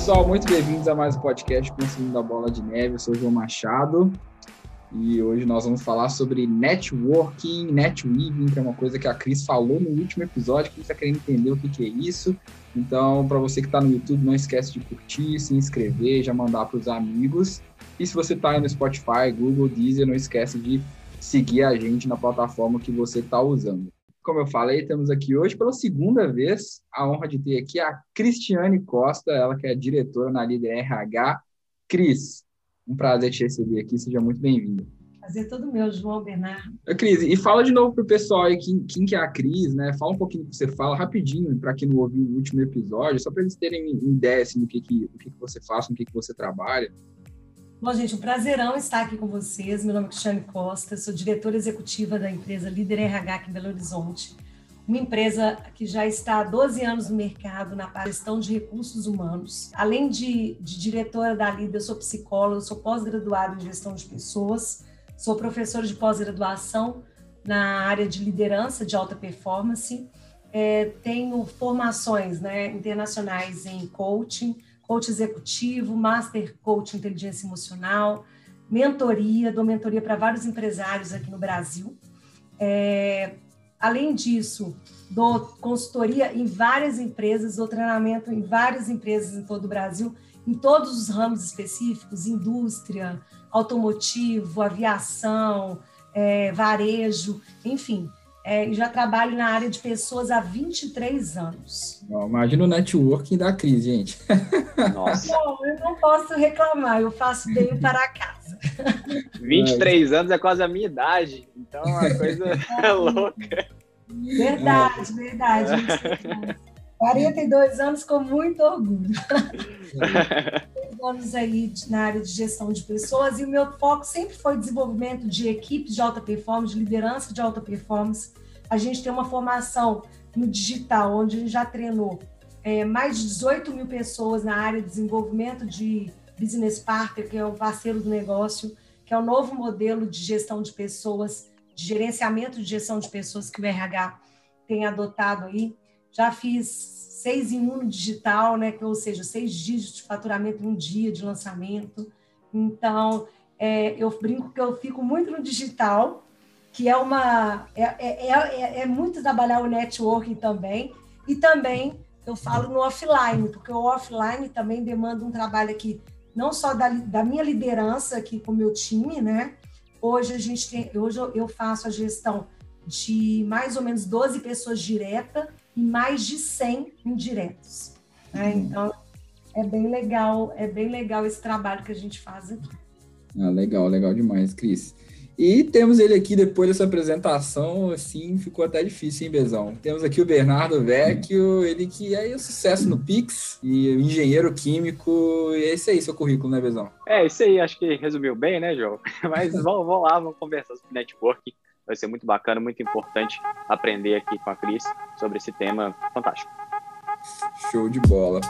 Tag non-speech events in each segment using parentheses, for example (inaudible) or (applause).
pessoal, muito bem-vindos a mais um podcast Construindo da Bola de Neve. Eu sou o João Machado e hoje nós vamos falar sobre networking, netweaving, que é uma coisa que a Cris falou no último episódio, que está querendo entender o que, que é isso. Então, para você que está no YouTube, não esquece de curtir, se inscrever, já mandar para os amigos. E se você está aí no Spotify, Google, Deezer, não esquece de seguir a gente na plataforma que você está usando. Como eu falei, temos aqui hoje, pela segunda vez, a honra de ter aqui a Cristiane Costa, ela que é diretora na Líder RH. Cris, um prazer te receber aqui, seja muito bem-vinda. Prazer todo meu, João Bernardo. Cris, e fala de novo para o pessoal aí quem, quem que é a Cris, né? Fala um pouquinho do que você fala, rapidinho, para quem não ouviu o último episódio, só para eles terem ideia assim, do, que, que, do que, que você faz, com o que, que você trabalha. Bom, gente, um prazerão estar aqui com vocês. Meu nome é Cristiane Costa, sou diretora executiva da empresa Líder RH aqui em Belo Horizonte, uma empresa que já está há 12 anos no mercado na gestão de recursos humanos. Além de, de diretora da Líder, eu sou psicóloga, sou pós-graduada em gestão de pessoas, sou professora de pós-graduação na área de liderança de alta performance, é, tenho formações né, internacionais em coaching, coach executivo, master coach inteligência emocional, mentoria, dou mentoria para vários empresários aqui no Brasil. É, além disso, dou consultoria em várias empresas, dou treinamento em várias empresas em todo o Brasil, em todos os ramos específicos, indústria, automotivo, aviação, é, varejo, enfim é, e já trabalho na área de pessoas há 23 anos. imagina o networking da crise, gente. (laughs) Nossa. Não, eu não posso reclamar, eu faço bem para casa. (laughs) 23 anos é quase a minha idade, então a coisa (laughs) é louca. Verdade, verdade. 42 anos com muito orgulho. anos aí na área de gestão de pessoas e o meu foco sempre foi desenvolvimento de equipes de alta performance, de liderança de alta performance. A gente tem uma formação no digital, onde a gente já treinou é, mais de 18 mil pessoas na área de desenvolvimento de business partner, que é o parceiro do negócio, que é o novo modelo de gestão de pessoas, de gerenciamento de gestão de pessoas que o RH tem adotado aí. Já fiz seis em um digital, né? ou seja, seis dígitos de faturamento em um dia de lançamento. Então, é, eu brinco que eu fico muito no digital, que é uma é, é, é, é muito trabalhar o networking também, e também eu falo no offline, porque o offline também demanda um trabalho aqui, não só da, da minha liderança aqui com o meu time, né? Hoje a gente tem, hoje eu faço a gestão de mais ou menos 12 pessoas direta e mais de 100 indiretos. Né? Uhum. Então, é bem legal, é bem legal esse trabalho que a gente faz aqui. Ah, legal, legal demais, Cris. E temos ele aqui depois dessa apresentação, assim, ficou até difícil, hein, Bezão? Temos aqui o Bernardo Vecchio, ele que é sucesso no Pix, e engenheiro químico, e é isso aí, seu currículo, né, Bezão? É, isso aí, acho que resumiu bem, né, João? (laughs) Mas vamos, vamos lá, vamos conversar sobre networking. Vai ser muito bacana, muito importante aprender aqui com a Cris sobre esse tema fantástico. Show de bola.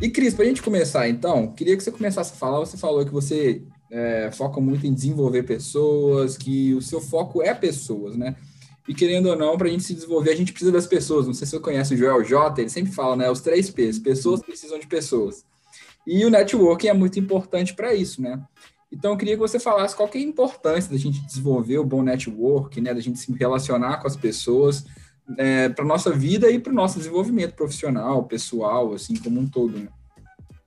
E Cris, para a gente começar então, queria que você começasse a falar. Você falou que você é, foca muito em desenvolver pessoas, que o seu foco é pessoas, né? E querendo ou não, para a gente se desenvolver, a gente precisa das pessoas. Não sei se você conhece o Joel J, ele sempre fala, né? Os três P's: pessoas precisam de pessoas. E o networking é muito importante para isso, né? Então, eu queria que você falasse qual que é a importância da gente desenvolver o bom network, né? Da gente se relacionar com as pessoas é, para nossa vida e para o nosso desenvolvimento profissional, pessoal, assim como um todo. Né?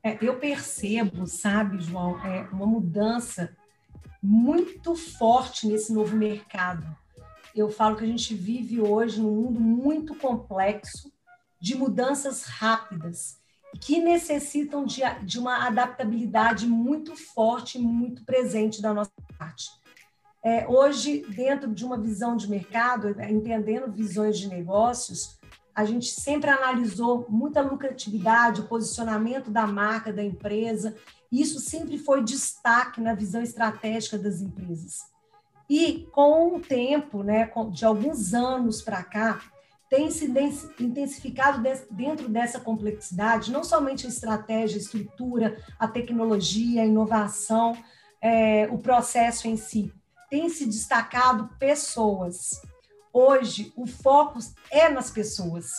É, eu percebo, sabe, João, é uma mudança muito forte nesse novo mercado eu falo que a gente vive hoje num mundo muito complexo, de mudanças rápidas, que necessitam de, de uma adaptabilidade muito forte muito presente da nossa parte. É, hoje, dentro de uma visão de mercado, entendendo visões de negócios, a gente sempre analisou muita lucratividade, o posicionamento da marca, da empresa. Isso sempre foi destaque na visão estratégica das empresas. E com o tempo, né, de alguns anos para cá, tem se intensificado dentro dessa complexidade, não somente a estratégia, a estrutura, a tecnologia, a inovação, é, o processo em si, tem se destacado pessoas. Hoje, o foco é nas pessoas.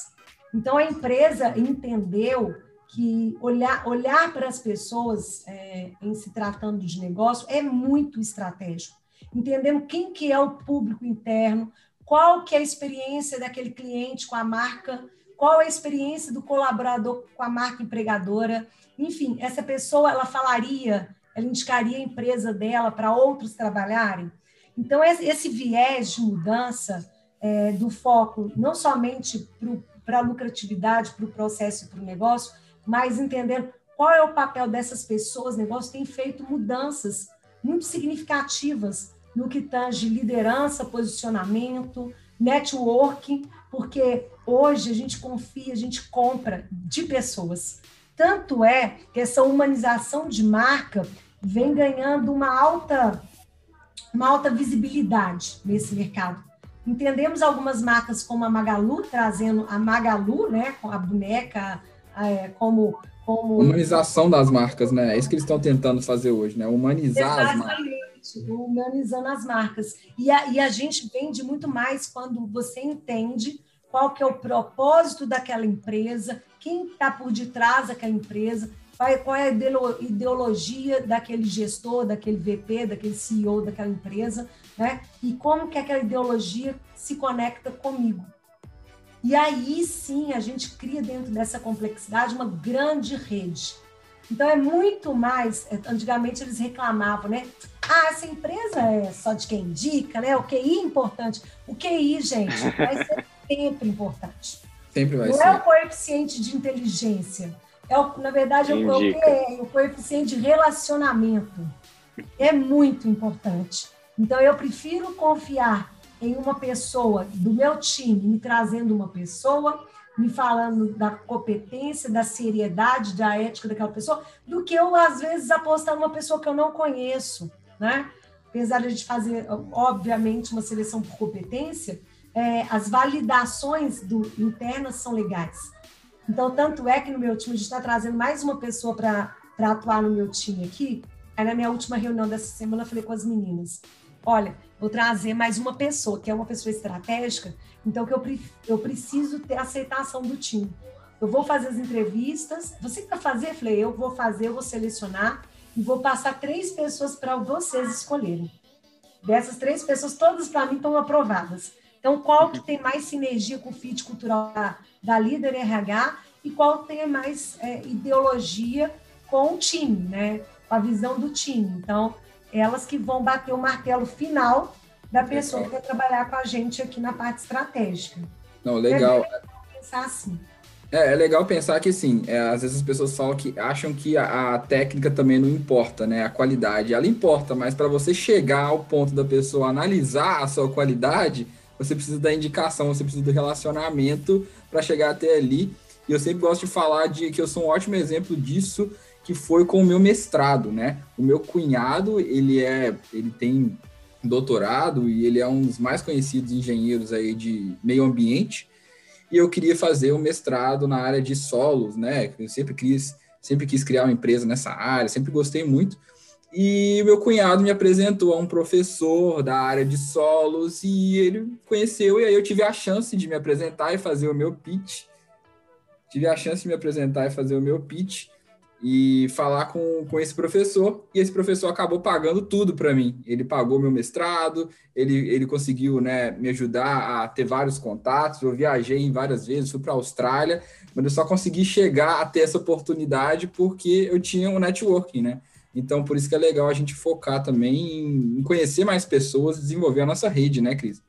Então, a empresa entendeu que olhar, olhar para as pessoas é, em se tratando de negócio é muito estratégico. Entendendo quem que é o público interno, qual que é a experiência daquele cliente com a marca, qual é a experiência do colaborador com a marca empregadora. Enfim, essa pessoa, ela falaria, ela indicaria a empresa dela para outros trabalharem. Então, esse viés de mudança é, do foco, não somente para a lucratividade, para o processo e para o negócio, mas entender qual é o papel dessas pessoas, negócio tem feito mudanças muito significativas no que tange liderança, posicionamento, networking, porque hoje a gente confia, a gente compra de pessoas. Tanto é que essa humanização de marca vem ganhando uma alta uma alta visibilidade nesse mercado. Entendemos algumas marcas como a Magalu, trazendo a Magalu, né, com a boneca, é, como, como... Humanização das marcas, né? É isso que eles estão tentando fazer hoje, né? Humanizar Exatamente. as marcas. Humanizando as marcas. E a, e a gente vende muito mais quando você entende qual que é o propósito daquela empresa, quem está por detrás daquela empresa, qual é a ideologia daquele gestor, daquele VP, daquele CEO daquela empresa, né? E como que aquela ideologia se conecta comigo. E aí sim a gente cria dentro dessa complexidade uma grande rede. Então é muito mais. É, antigamente eles reclamavam, né? Ah, essa empresa é só de quem indica, né? O QI é importante. O QI, gente, vai ser (laughs) sempre importante. Sempre vai Não ser. Não é o coeficiente de inteligência é o, na verdade, é o, que é o coeficiente de relacionamento. É muito importante. Então, eu prefiro confiar em uma pessoa do meu time, me trazendo uma pessoa, me falando da competência, da seriedade, da ética daquela pessoa, do que eu, às vezes, apostar numa pessoa que eu não conheço, né? Apesar de a gente fazer, obviamente, uma seleção por competência, é, as validações do, internas são legais. Então, tanto é que no meu time, a gente está trazendo mais uma pessoa para atuar no meu time aqui. Aí, na minha última reunião dessa semana, eu falei com as meninas: olha, vou trazer mais uma pessoa, que é uma pessoa estratégica, então que eu, eu preciso ter aceitação do time. Eu vou fazer as entrevistas. Você quer fazer? Eu falei: eu vou fazer, eu vou selecionar e vou passar três pessoas para vocês escolherem. Dessas três pessoas, todas para mim estão aprovadas. Então, qual que tem mais sinergia com o fit cultural da, da líder RH e qual tem mais é, ideologia com o time, né? Com a visão do time. Então, elas que vão bater o martelo final da pessoa legal. que vai trabalhar com a gente aqui na parte estratégica. Não, legal. É pensar assim. É, é legal pensar que, assim, é, às vezes as pessoas falam que acham que a, a, técnica também não importa, né? A qualidade, ela importa, mas para você chegar ao ponto da pessoa analisar a sua qualidade, você precisa da indicação, você precisa do relacionamento para chegar até ali. E eu sempre gosto de falar de que eu sou um ótimo exemplo disso, que foi com o meu mestrado, né? O meu cunhado, ele é, ele tem doutorado e ele é um dos mais conhecidos engenheiros aí de meio ambiente. E eu queria fazer um mestrado na área de solos, né? Eu sempre quis, sempre quis criar uma empresa nessa área, sempre gostei muito. E meu cunhado me apresentou a um professor da área de solos e ele conheceu, e aí eu tive a chance de me apresentar e fazer o meu pitch. Tive a chance de me apresentar e fazer o meu pitch e falar com, com esse professor, e esse professor acabou pagando tudo para mim. Ele pagou meu mestrado, ele, ele conseguiu né, me ajudar a ter vários contatos. Eu viajei várias vezes, fui para a Austrália, mas eu só consegui chegar a ter essa oportunidade porque eu tinha um networking, né? Então, por isso que é legal a gente focar também em conhecer mais pessoas, desenvolver a nossa rede, né, Cris?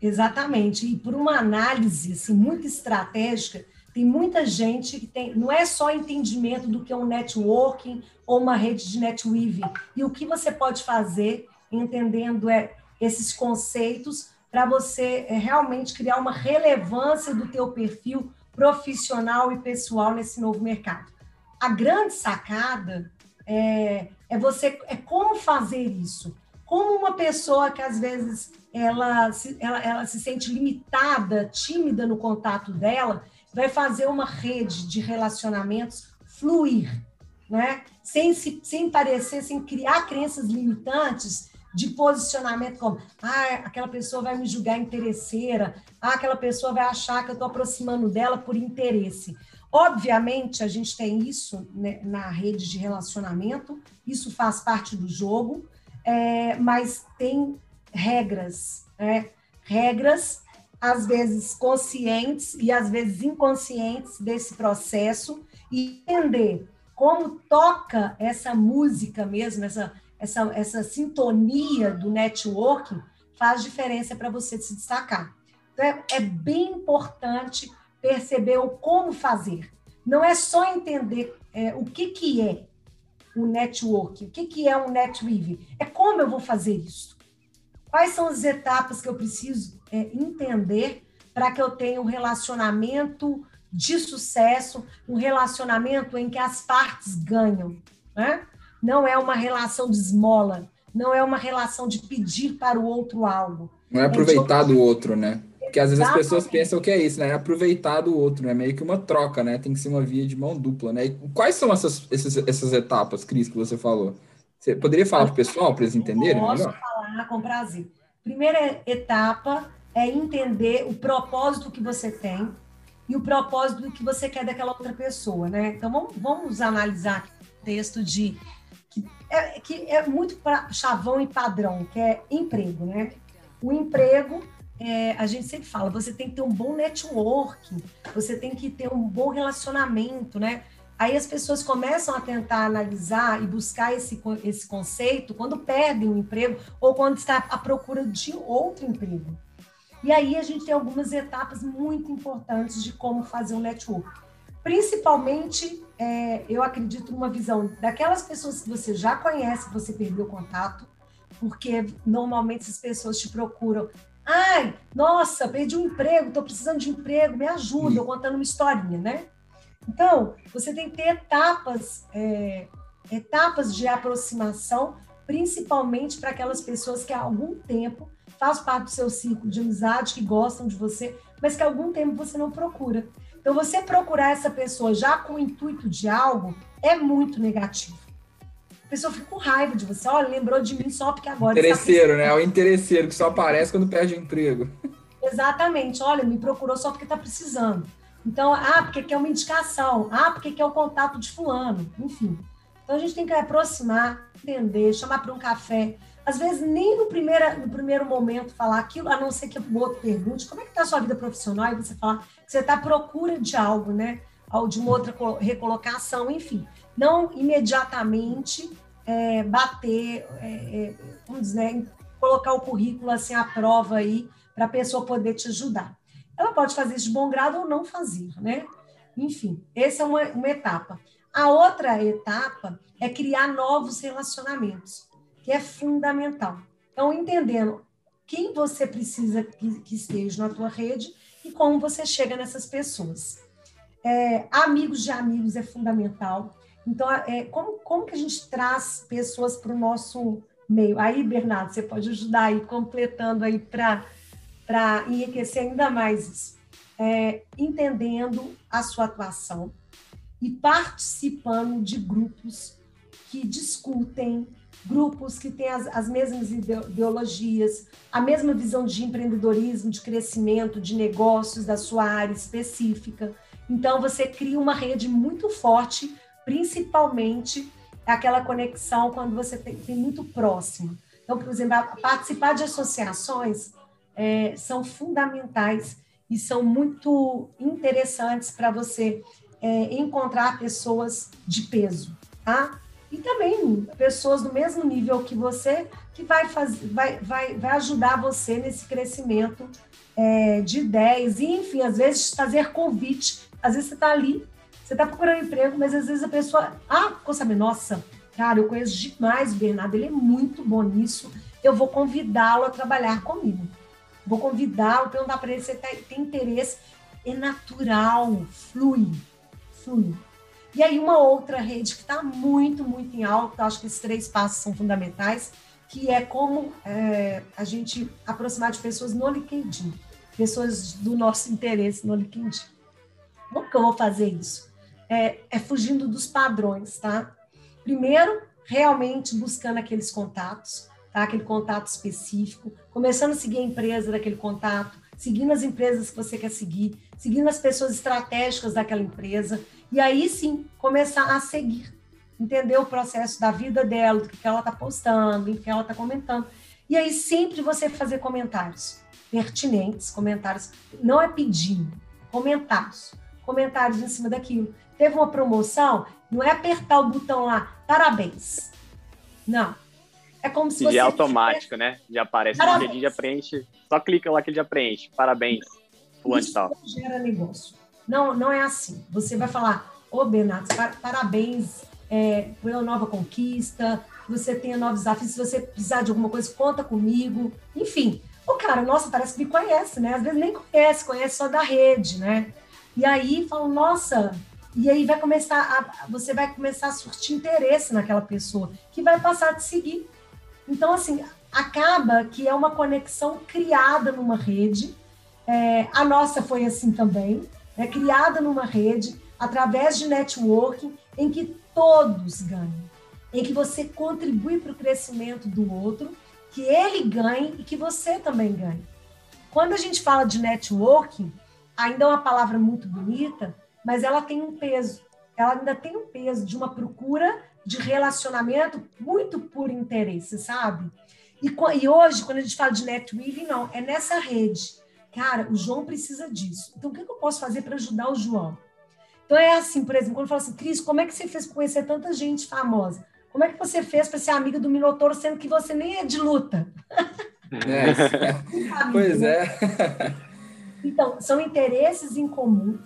Exatamente. E por uma análise assim, muito estratégica, tem muita gente que tem, não é só entendimento do que é um networking ou uma rede de netweaving, e o que você pode fazer entendendo é, esses conceitos para você é, realmente criar uma relevância do teu perfil profissional e pessoal nesse novo mercado. A grande sacada é, é você é como fazer isso. Como uma pessoa que às vezes ela se, ela, ela se sente limitada, tímida no contato dela, vai fazer uma rede de relacionamentos fluir, né? Sem, se, sem parecer, sem criar crenças limitantes de posicionamento como, ah, aquela pessoa vai me julgar interesseira, ah, aquela pessoa vai achar que eu estou aproximando dela por interesse. Obviamente, a gente tem isso né, na rede de relacionamento, isso faz parte do jogo, é, mas tem regras, né? regras, às vezes conscientes e às vezes inconscientes desse processo, e entender como toca essa música mesmo, essa, essa, essa sintonia do networking, faz diferença para você se destacar. Então, é, é bem importante perceber o como fazer. Não é só entender é, o que, que é o network, o que, que é um netweaving, é como eu vou fazer isso. Quais são as etapas que eu preciso é, entender para que eu tenha um relacionamento de sucesso, um relacionamento em que as partes ganham. Né? Não é uma relação de esmola, não é uma relação de pedir para o outro algo. Não é aproveitar é de... do outro, né? Porque às vezes as pessoas pensam que é isso, né? É aproveitar do outro, né? Meio que uma troca, né? Tem que ser uma via de mão dupla, né? E quais são essas, essas, essas etapas, Cris, que você falou? Você poderia falar para o pessoal, para eles entenderem Posso melhor? falar com prazer. Primeira etapa é entender o propósito que você tem e o propósito que você quer daquela outra pessoa, né? Então, vamos, vamos analisar o texto de... Que é, que é muito pra, chavão e padrão, que é emprego, né? O emprego é, a gente sempre fala, você tem que ter um bom networking, você tem que ter um bom relacionamento, né? Aí as pessoas começam a tentar analisar e buscar esse, esse conceito quando perdem o emprego ou quando está à procura de outro emprego. E aí a gente tem algumas etapas muito importantes de como fazer um network. Principalmente, é, eu acredito numa visão daquelas pessoas que você já conhece, que você perdeu contato, porque normalmente as pessoas te procuram Ai, nossa, perdi um emprego, estou precisando de emprego, me ajuda, eu contando uma historinha, né? Então, você tem que ter etapas, é, etapas de aproximação, principalmente para aquelas pessoas que há algum tempo fazem parte do seu ciclo de amizade, que gostam de você, mas que há algum tempo você não procura. Então, você procurar essa pessoa já com o intuito de algo é muito negativo pessoa fica com raiva de você. Olha, lembrou de mim só porque agora. Interesseiro, né? É o interesseiro que só aparece quando perde o emprego. Exatamente. Olha, me procurou só porque está precisando. Então, ah, porque quer uma indicação. Ah, porque quer o contato de fulano. Enfim. Então, a gente tem que aproximar, entender, chamar para um café. Às vezes, nem no primeiro, no primeiro momento falar aquilo, a não ser que o outro pergunte como é que está a sua vida profissional e você falar que você está à procura de algo, né? De uma outra recolocação, enfim não imediatamente é, bater, é, é, vamos dizer, colocar o currículo assim à prova aí para a pessoa poder te ajudar. Ela pode fazer isso de bom grado ou não fazer, né? Enfim, essa é uma, uma etapa. A outra etapa é criar novos relacionamentos, que é fundamental. Então, entendendo quem você precisa que, que esteja na tua rede e como você chega nessas pessoas. É, amigos de amigos é fundamental. Então, é, como, como que a gente traz pessoas para o nosso meio? Aí, Bernardo, você pode ajudar aí, completando aí para enriquecer ainda mais isso. É, entendendo a sua atuação e participando de grupos que discutem, grupos que têm as, as mesmas ideologias, a mesma visão de empreendedorismo, de crescimento, de negócios da sua área específica. Então, você cria uma rede muito forte principalmente aquela conexão quando você tem, muito próximo. Então, por exemplo, participar de associações é, são fundamentais e são muito interessantes para você é, encontrar pessoas de peso, tá? E também pessoas do mesmo nível que você, que vai, fazer, vai, vai, vai ajudar você nesse crescimento é, de ideias, e enfim, às vezes fazer convite. Às vezes você está ali você está procurando emprego, mas às vezes a pessoa, ah, ficou sabendo, nossa, cara, eu conheço demais o Bernardo, ele é muito bom nisso, eu vou convidá-lo a trabalhar comigo. Vou convidá-lo, perguntar para ele se ele tem interesse. É natural, flui, flui. E aí uma outra rede que está muito, muito em alta, acho que esses três passos são fundamentais, que é como é, a gente aproximar de pessoas no LinkedIn, pessoas do nosso interesse no LinkedIn. Como que eu vou fazer isso? é, é fugindo dos padrões, tá? Primeiro, realmente buscando aqueles contatos. tá? aquele contato específico, começando a seguir a empresa daquele contato, seguindo as empresas que você quer seguir, seguindo as pessoas estratégicas daquela empresa, e aí sim começar a seguir, entender o processo da vida dela, do que ela está postando, do que ela está comentando. E aí sempre você fazer comentários pertinentes, comentários, não é pedindo, comentários, comentários em cima daquilo. Teve uma promoção, não é apertar o botão lá, parabéns. Não. É como se e você. é automático, né? Já aparece no dia, já preenche. Só clica lá que ele já preenche. Parabéns. Fulano Isso tal. gera negócio. Não, não é assim. Você vai falar, ô Bernardo, parabéns é, pela nova conquista, você tenha novos desafios, se você precisar de alguma coisa, conta comigo. Enfim, o cara, nossa, parece que me conhece, né? Às vezes nem conhece, conhece só da rede, né? E aí fala, nossa, e aí vai começar a, você vai começar a surtir interesse naquela pessoa que vai passar a te seguir. Então, assim, acaba que é uma conexão criada numa rede. É, a nossa foi assim também, é criada numa rede através de networking em que todos ganham, em que você contribui para o crescimento do outro que ele ganhe e que você também ganhe. Quando a gente fala de networking, ainda é uma palavra muito bonita, mas ela tem um peso. Ela ainda tem um peso de uma procura de relacionamento muito por interesse, sabe? E, e hoje, quando a gente fala de netweaving, não, é nessa rede. Cara, o João precisa disso. Então, o que eu posso fazer para ajudar o João? Então, é assim, por exemplo, quando eu falo assim, Cris, como é que você fez para conhecer tanta gente famosa? Como é que você fez para ser amiga do Minotouro, sendo que você nem é de luta? É, é. (laughs) pois é. (laughs) Então, são interesses em comum.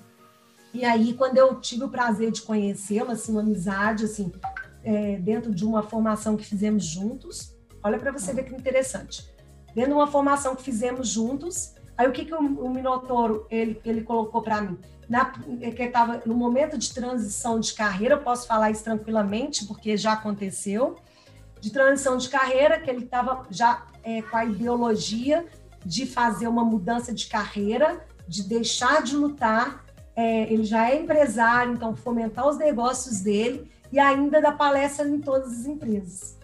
E aí, quando eu tive o prazer de conhecê-lo, assim, uma amizade, assim, é, dentro de uma formação que fizemos juntos, olha para você ver que interessante. Dentro de uma formação que fizemos juntos, aí o que, que o, o Minotouro ele, ele colocou para mim? na, que estava no momento de transição de carreira, eu posso falar isso tranquilamente, porque já aconteceu, de transição de carreira, que ele estava já é, com a ideologia de fazer uma mudança de carreira, de deixar de lutar. É, ele já é empresário, então fomentar os negócios dele e ainda dar palestra em todas as empresas.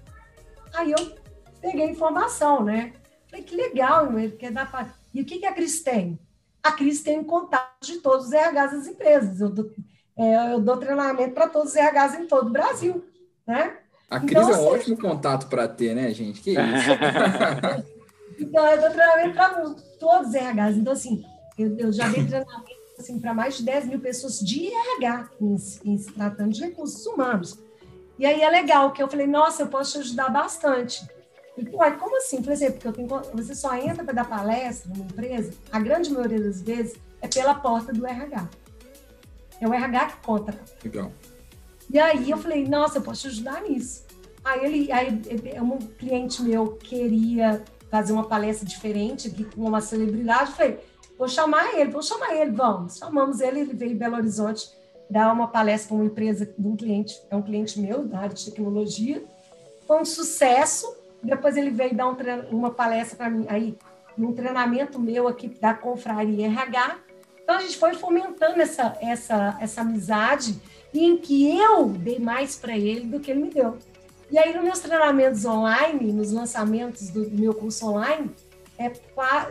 Aí eu peguei informação, né? Falei, que legal, ele quer dar palestra. E o que, que a Cris tem? a Cris tem contato de todos os RHs das empresas. Eu dou, é, eu dou treinamento para todos os RHs em todo o Brasil, né? A Cris então, é um ótimo contato para ter, né, gente? Que isso? (laughs) (laughs) então, eu dou treinamento para todos os RHs. Então, assim, eu, eu já dei treinamento assim, para mais de 10 mil pessoas de RH, em, em se tratando de recursos humanos. E aí é legal, que eu falei, nossa, eu posso te ajudar bastante. E, uai, como assim? Por exemplo, eu tenho, você só entra para dar palestra numa empresa, a grande maioria das vezes é pela porta do RH. É o RH que conta. Legal. E aí eu falei, nossa, eu posso te ajudar nisso. Aí ele, aí um cliente meu queria fazer uma palestra diferente com uma celebridade, falei, vou chamar ele, vou chamar ele, vamos. Chamamos ele, ele veio em Belo Horizonte dar uma palestra para uma empresa de um cliente, é um cliente meu da área de tecnologia. Foi um sucesso. Depois ele veio dar um uma palestra para mim, aí, num treinamento meu aqui da Confraria RH. Então, a gente foi fomentando essa, essa, essa amizade em que eu dei mais para ele do que ele me deu. E aí, nos meus treinamentos online, nos lançamentos do meu curso online, é,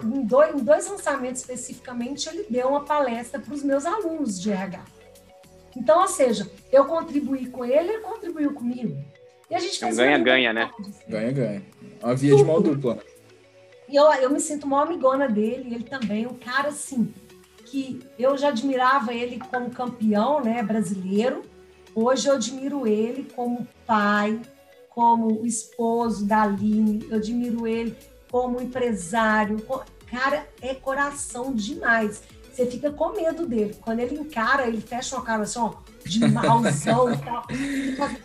em, dois, em dois lançamentos especificamente, ele deu uma palestra para os meus alunos de RH. Então, ou seja, eu contribuí com ele, ele contribuiu comigo. E a gente fez um ganha-ganha, né? Ganha-ganha. Uma via de mão dupla. E eu, eu me sinto uma amigona dele, ele também, um cara assim, que eu já admirava ele como campeão né, brasileiro. Hoje eu admiro ele como pai, como esposo da Aline, eu admiro ele como empresário. Cara, é coração demais. Você fica com medo dele. Quando ele encara, ele fecha uma cara assim, ó, de (laughs) malzão e tal.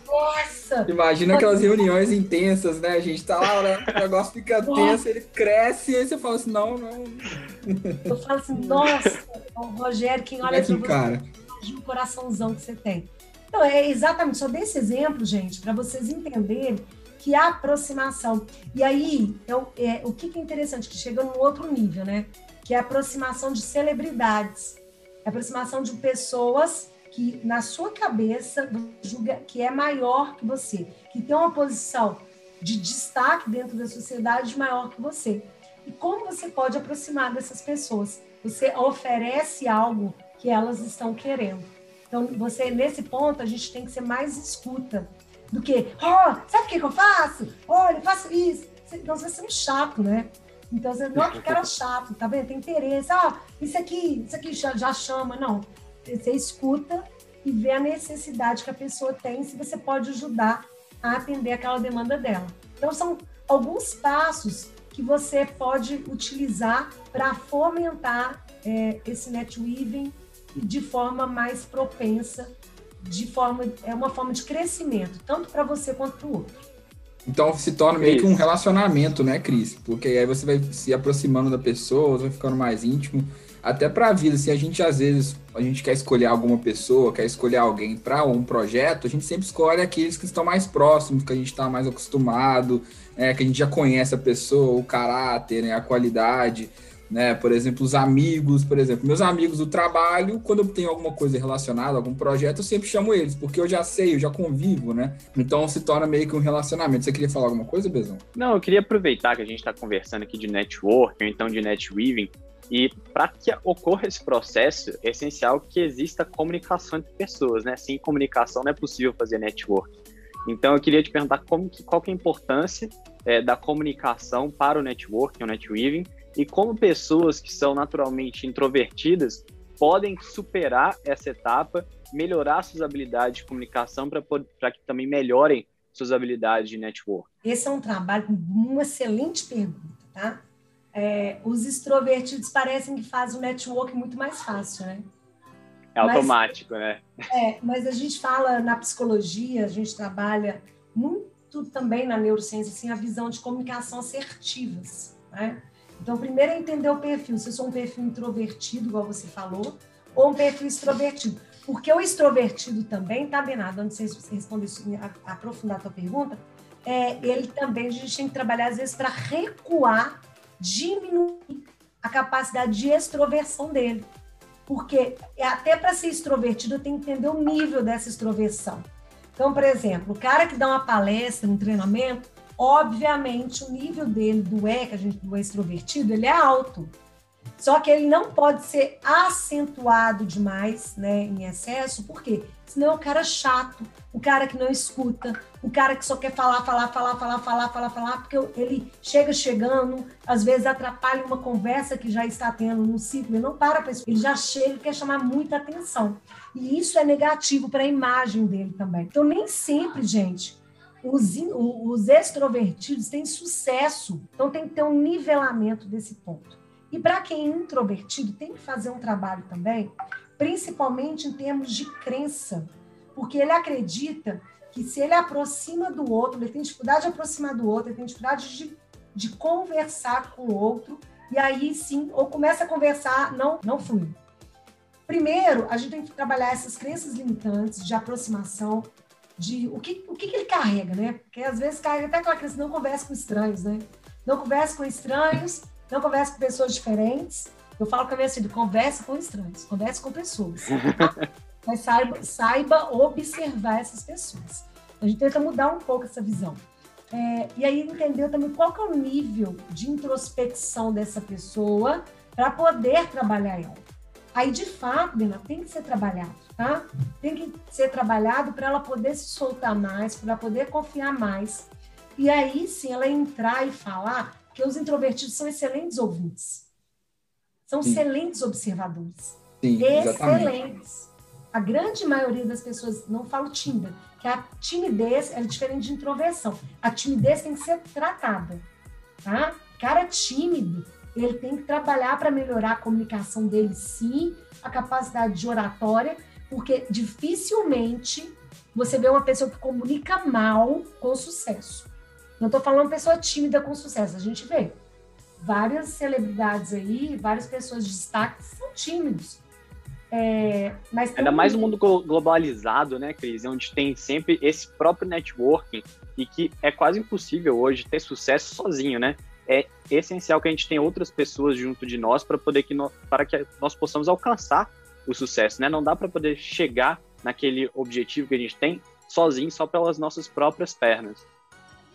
Nossa! Imagina aquelas reuniões intensas, né? A gente tá lá, né? o negócio fica tenso, ele cresce e aí você fala assim, não, não. Eu falo assim, nossa, o Rogério, quem olha é que cara. o coraçãozão que você tem. Então, é exatamente, só desse exemplo, gente, para vocês entenderem que a aproximação. E aí, eu, é, o que, que é interessante, que chega num outro nível, né? Que é a aproximação de celebridades. A aproximação de pessoas que na sua cabeça julga que é maior que você, que tem uma posição de destaque dentro da sociedade maior que você. E como você pode aproximar dessas pessoas? Você oferece algo que elas estão querendo. Então, você nesse ponto a gente tem que ser mais escuta do que, oh, sabe o que, que eu faço? Olha, eu faço isso. Então, você ser um chato, né? Então, você não é que era chato, tá vendo? Tem interesse. Ah, isso aqui, isso aqui já, já chama. Não. Você escuta e vê a necessidade que a pessoa tem, se você pode ajudar a atender aquela demanda dela. Então, são alguns passos que você pode utilizar para fomentar é, esse netweaving de forma mais propensa, de forma é uma forma de crescimento, tanto para você quanto para o outro. Então se torna meio que um relacionamento, né, Cris? Porque aí você vai se aproximando da pessoa, vai ficando mais íntimo, até para a vida. Se a gente às vezes a gente quer escolher alguma pessoa, quer escolher alguém para um projeto, a gente sempre escolhe aqueles que estão mais próximos, que a gente está mais acostumado, é, que a gente já conhece a pessoa, o caráter, né, a qualidade né? Por exemplo, os amigos, por exemplo, meus amigos do trabalho, quando eu tenho alguma coisa relacionada, algum projeto, eu sempre chamo eles, porque eu já sei, eu já convivo, né? Então se torna meio que um relacionamento. Você queria falar alguma coisa, Bezão? Não, eu queria aproveitar que a gente está conversando aqui de network, ou então de netweaving, e para que ocorra esse processo, é essencial que exista comunicação entre pessoas, né? Sem comunicação não é possível fazer network. Então eu queria te perguntar como qual que é a importância é, da comunicação para o network, o netweaving, e como pessoas que são naturalmente introvertidas podem superar essa etapa, melhorar suas habilidades de comunicação para que também melhorem suas habilidades de network? Esse é um trabalho, uma excelente pergunta, tá? É, os extrovertidos parecem que fazem o network muito mais fácil, né? É automático, mas, né? É, mas a gente fala na psicologia, a gente trabalha muito também na neurociência, assim, a visão de comunicação assertivas, né? Então, primeiro é entender o perfil. Se eu sou um perfil introvertido, igual você falou, ou um perfil extrovertido. Porque o extrovertido também, tá, Bernardo? Antes de você responder aprofundar a tua pergunta, é, ele também, a gente tem que trabalhar, às vezes, para recuar, diminuir a capacidade de extroversão dele. Porque até para ser extrovertido, eu tenho que entender o nível dessa extroversão. Então, por exemplo, o cara que dá uma palestra, um treinamento, obviamente o nível dele do E, que a gente do extrovertido, ele é alto. Só que ele não pode ser acentuado demais, né, em excesso, por quê? Senão é o cara chato, o cara que não escuta, o cara que só quer falar, falar, falar, falar, falar, falar, falar, porque ele chega chegando, às vezes atrapalha uma conversa que já está tendo no ciclo, ele não para para ele já chega e quer chamar muita atenção. E isso é negativo para a imagem dele também. Então, nem sempre, gente, os, os extrovertidos têm sucesso, então tem que ter um nivelamento desse ponto. E para quem é introvertido, tem que fazer um trabalho também, principalmente em termos de crença, porque ele acredita que se ele aproxima do outro, ele tem dificuldade de aproximar do outro, ele tem dificuldade de, de conversar com o outro, e aí sim, ou começa a conversar, não, não flui. Primeiro, a gente tem que trabalhar essas crenças limitantes de aproximação, de o que, o que, que ele carrega, né? Porque às vezes carrega até aquela criança não conversa com estranhos, né? Não conversa com estranhos, não conversa com pessoas diferentes. Eu falo com a minha filha, converse com estranhos, converse com pessoas. (laughs) Mas saiba, saiba observar essas pessoas. A gente tenta mudar um pouco essa visão. É, e aí entender também qual que é o nível de introspecção dessa pessoa para poder trabalhar ela. Aí, de fato, Bena, tem que ser trabalhado, tá? Tem que ser trabalhado para ela poder se soltar mais, para ela poder confiar mais. E aí, sim, ela entrar e falar, que os introvertidos são excelentes ouvintes. São sim. excelentes observadores. Sim, excelentes. A grande maioria das pessoas, não falo tímida, que a timidez é diferente de introversão. A timidez tem que ser tratada, tá? Cara tímido, ele tem que trabalhar para melhorar a comunicação dele, sim, a capacidade de oratória, porque dificilmente você vê uma pessoa que comunica mal com sucesso. Não estou falando pessoa tímida com sucesso, a gente vê várias celebridades aí, várias pessoas de destaque são tímidos. É, mas Ainda mais no mundo globalizado, né, Cris? Onde tem sempre esse próprio networking e que é quase impossível hoje ter sucesso sozinho, né? é essencial que a gente tenha outras pessoas junto de nós para poder que nós, para que nós possamos alcançar o sucesso, né? Não dá para poder chegar naquele objetivo que a gente tem sozinho, só pelas nossas próprias pernas.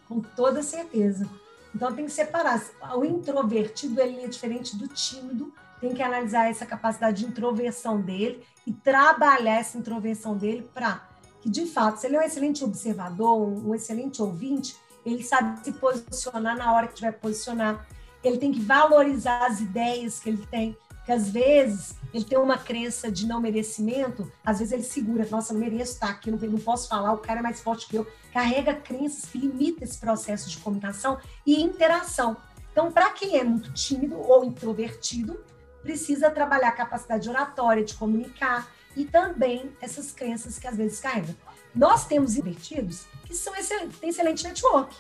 com toda certeza. Então tem que separar. O introvertido ele é diferente do tímido. Tem que analisar essa capacidade de introversão dele e trabalhar essa introversão dele para que, de fato, se ele é um excelente observador, um, excelente ouvinte, ele sabe se posicionar na hora que tiver que posicionar. Ele tem que valorizar as ideias que ele tem, porque às vezes ele tem uma crença de não merecimento, às vezes ele segura, nossa, não mereço estar aqui, não, posso falar, o cara é mais forte que eu. Carrega crenças que limitam esse processo de comunicação e interação. Então, para quem é muito tímido ou introvertido, precisa trabalhar a capacidade oratória de comunicar e também essas crenças que às vezes carregam. Nós temos invertidos que são excelente, têm excelente network.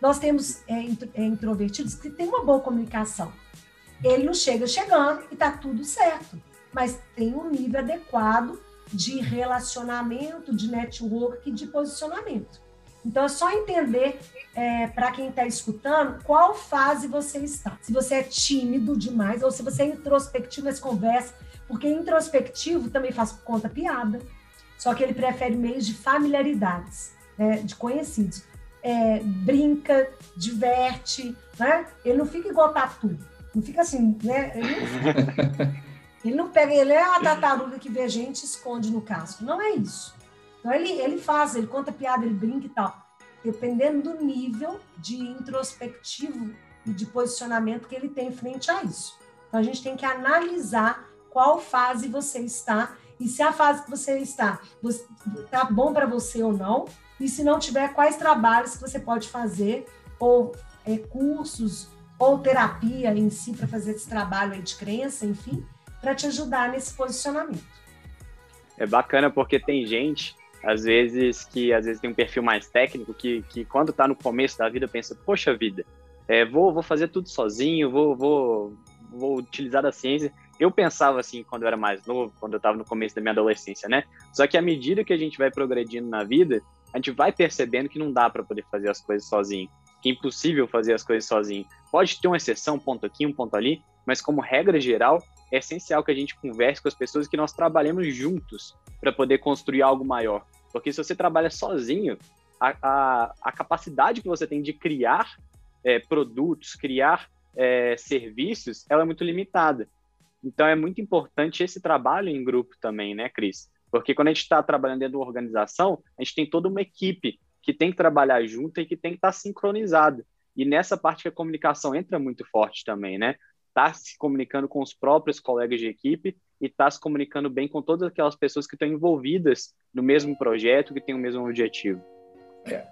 Nós temos é, é, introvertidos que têm uma boa comunicação. Ele não chega chegando e está tudo certo, mas tem um nível adequado de relacionamento, de network, de posicionamento. Então é só entender é, para quem está escutando qual fase você está. Se você é tímido demais ou se você é introspectivo nas conversas, porque introspectivo também faz conta piada, só que ele prefere meios de familiaridades né, de conhecidos. É, brinca, diverte, né? Ele não fica igual tatu, não fica assim, né? Ele não, (laughs) ele não pega, ele é a tartaruga que vê gente e esconde no casco. Não é isso. Então ele, ele faz, ele conta piada, ele brinca e tal. Dependendo do nível de introspectivo e de posicionamento que ele tem frente a isso. Então a gente tem que analisar qual fase você está e se a fase que você está está bom para você ou não, e se não tiver, quais trabalhos que você pode fazer, ou é, cursos, ou terapia em si para fazer esse trabalho aí de crença, enfim, para te ajudar nesse posicionamento. É bacana porque tem gente, às vezes, que às vezes tem um perfil mais técnico, que, que quando está no começo da vida pensa, poxa vida, é, vou, vou fazer tudo sozinho, vou, vou, vou utilizar a ciência. Eu pensava assim quando eu era mais novo, quando eu estava no começo da minha adolescência, né? Só que à medida que a gente vai progredindo na vida, a gente vai percebendo que não dá para poder fazer as coisas sozinho, que é impossível fazer as coisas sozinho. Pode ter uma exceção, um ponto aqui, um ponto ali, mas como regra geral, é essencial que a gente converse com as pessoas que nós trabalhemos juntos para poder construir algo maior. Porque se você trabalha sozinho, a, a, a capacidade que você tem de criar é, produtos, criar é, serviços, ela é muito limitada. Então é muito importante esse trabalho em grupo também, né, Cris? Porque quando a gente está trabalhando dentro de uma organização, a gente tem toda uma equipe que tem que trabalhar junto e que tem que estar tá sincronizada. E nessa parte que a comunicação entra muito forte também, né? Tá se comunicando com os próprios colegas de equipe e tá se comunicando bem com todas aquelas pessoas que estão envolvidas no mesmo projeto, que têm o mesmo objetivo. É.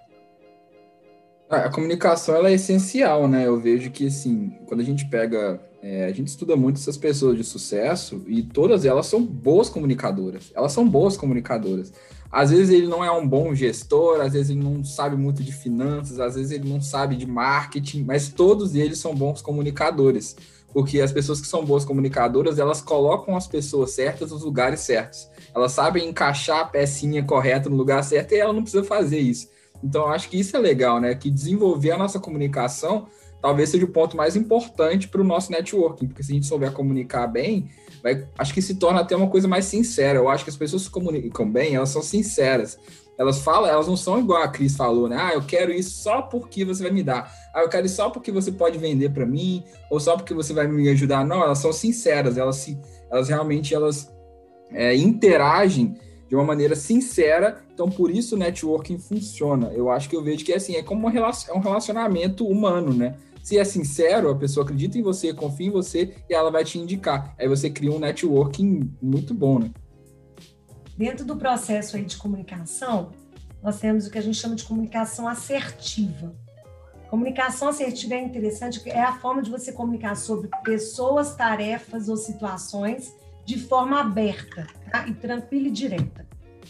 A comunicação ela é essencial, né? Eu vejo que assim, quando a gente pega é, a gente estuda muito essas pessoas de sucesso e todas elas são boas comunicadoras. Elas são boas comunicadoras. Às vezes ele não é um bom gestor, às vezes ele não sabe muito de finanças, às vezes ele não sabe de marketing, mas todos eles são bons comunicadores. Porque as pessoas que são boas comunicadoras, elas colocam as pessoas certas nos lugares certos. Elas sabem encaixar a pecinha correta no lugar certo e ela não precisa fazer isso. Então, acho que isso é legal, né? Que desenvolver a nossa comunicação talvez seja o ponto mais importante para o nosso networking, porque se a gente souber comunicar bem, vai, acho que se torna até uma coisa mais sincera. Eu acho que as pessoas se comunicam bem, elas são sinceras. Elas falam, elas não são igual a Cris falou, né? Ah, eu quero isso só porque você vai me dar. Ah, eu quero isso só porque você pode vender para mim, ou só porque você vai me ajudar. Não, elas são sinceras, elas, se, elas realmente elas é, interagem de uma maneira sincera. Então, por isso o networking funciona. Eu acho que eu vejo que assim, é como é um relacionamento humano, né? Se é sincero, a pessoa acredita em você, confia em você e ela vai te indicar. Aí você cria um networking muito bom, né? Dentro do processo aí de comunicação, nós temos o que a gente chama de comunicação assertiva. Comunicação assertiva é interessante, é a forma de você comunicar sobre pessoas, tarefas ou situações de forma aberta tá? e tranquila e direta.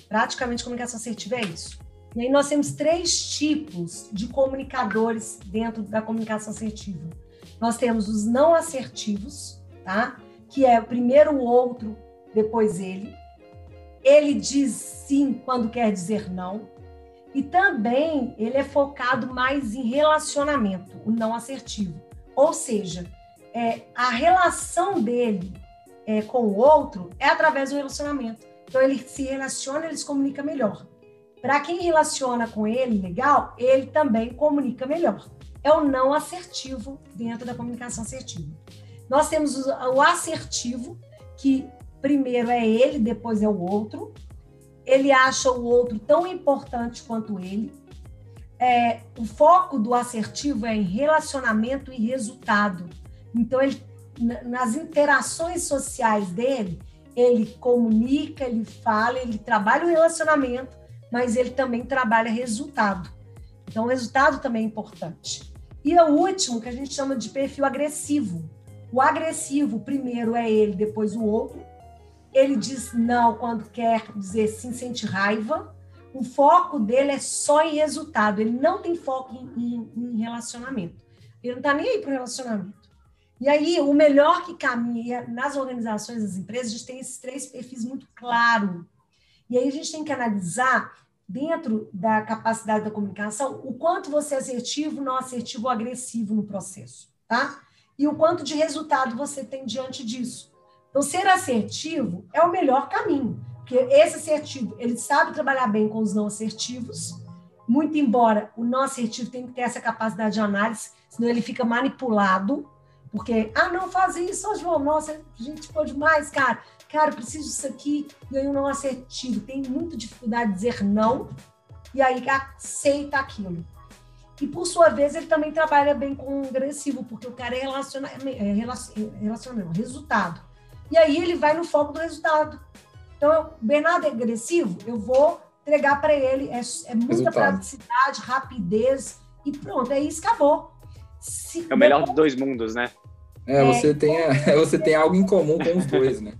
Praticamente, comunicação assertiva é isso. E aí nós temos três tipos de comunicadores dentro da comunicação assertiva. Nós temos os não assertivos, tá? Que é primeiro o outro, depois ele. Ele diz sim quando quer dizer não. E também ele é focado mais em relacionamento, o não assertivo. Ou seja, é, a relação dele é, com o outro é através do relacionamento. Então ele se relaciona, ele se comunica melhor. Para quem relaciona com ele legal, ele também comunica melhor. É o não assertivo dentro da comunicação assertiva. Nós temos o assertivo, que primeiro é ele, depois é o outro. Ele acha o outro tão importante quanto ele. É, o foco do assertivo é em relacionamento e resultado. Então, ele, nas interações sociais dele, ele comunica, ele fala, ele trabalha o relacionamento, mas ele também trabalha resultado. Então, o resultado também é importante. E o último, que a gente chama de perfil agressivo. O agressivo, primeiro é ele, depois o outro. Ele diz não quando quer dizer sim, sente raiva. O foco dele é só em resultado. Ele não tem foco em, em, em relacionamento. Ele não está nem aí para o relacionamento. E aí, o melhor que caminha nas organizações, das empresas, a gente tem esses três perfis muito claros. E aí a gente tem que analisar, dentro da capacidade da comunicação, o quanto você é assertivo, não assertivo ou agressivo no processo, tá? E o quanto de resultado você tem diante disso. Então, ser assertivo é o melhor caminho, porque esse assertivo, ele sabe trabalhar bem com os não assertivos, muito embora o não assertivo tenha que ter essa capacidade de análise, senão ele fica manipulado, porque, ah, não faz isso, João, nossa, gente pode mais, cara. Cara, eu preciso disso aqui, e aí um não assertivo, tem muita dificuldade de dizer não, e aí aceita aquilo. E, por sua vez, ele também trabalha bem com o agressivo, porque o cara é, relaciona, é relacionamento, resultado. E aí ele vai no foco do resultado. Então, o Bernardo é agressivo, eu vou entregar para ele, é, é muita resultado. praticidade, rapidez, e pronto, é isso, acabou. Se é o melhor dos dois mundos, né? É, você, é, tem, (laughs) você tem algo em comum com os dois, né?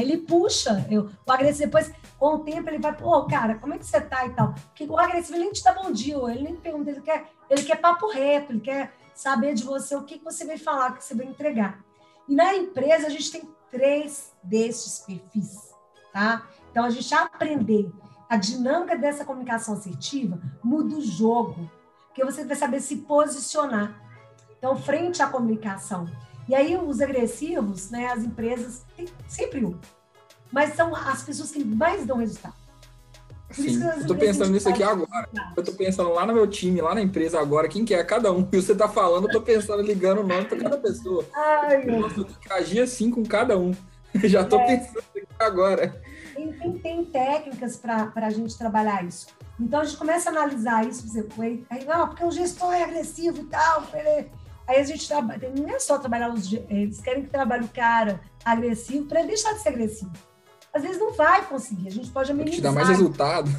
Ele puxa. Eu, o agressivo, depois, com o tempo, ele vai, pô, cara, como é que você tá e tal? Porque o agressivo ele nem te dá bom dia, ele nem pergunta, ele quer, ele quer papo reto, ele quer saber de você o que, que você vai falar, o que você vai entregar. E na empresa, a gente tem três desses perfis, tá? Então, a gente aprender a dinâmica dessa comunicação assertiva muda o jogo porque você vai saber se posicionar. Então, frente à comunicação. E aí, os agressivos, né, as empresas, tem sempre um. Mas são as pessoas que mais dão resultado. Sim, eu tô pensando nisso aqui agora. Eu tô pensando lá no meu time, lá na empresa agora, quem que é cada um. (laughs) E você tá falando, eu tô pensando, ligando o nome pra cada pessoa. Ai, Nossa, eu tenho que agir assim com cada um. (laughs) Já tô é. pensando aqui agora. Tem, tem, tem técnicas para a gente trabalhar isso. Então a gente começa a analisar isso, você aí, não, porque o gestor é agressivo e tal. Aí a gente trabalha, não é só trabalhar os. Eles querem que trabalhe o cara agressivo para ele deixar de ser agressivo. Às vezes não vai conseguir, a gente pode amenizar. Te dá mais resultado.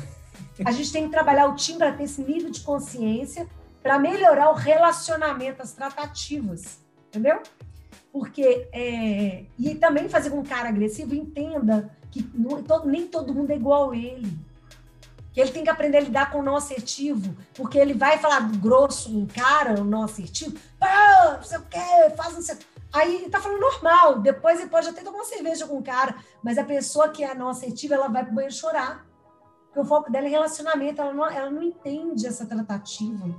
A gente tem que trabalhar o time para ter esse nível de consciência para melhorar o relacionamento, as tratativas, entendeu? Porque é, e também fazer com que um cara agressivo entenda que não, nem todo mundo é igual a ele que ele tem que aprender a lidar com o não assertivo, porque ele vai falar grosso um cara, o não assertivo, ah, não sei o quê, faz não sei Aí ele tá falando normal, depois ele pode até tomar uma cerveja com o cara, mas a pessoa que é não assertiva, ela vai pro banheiro chorar. Porque o foco dela é relacionamento, ela não, ela não entende essa tratativa.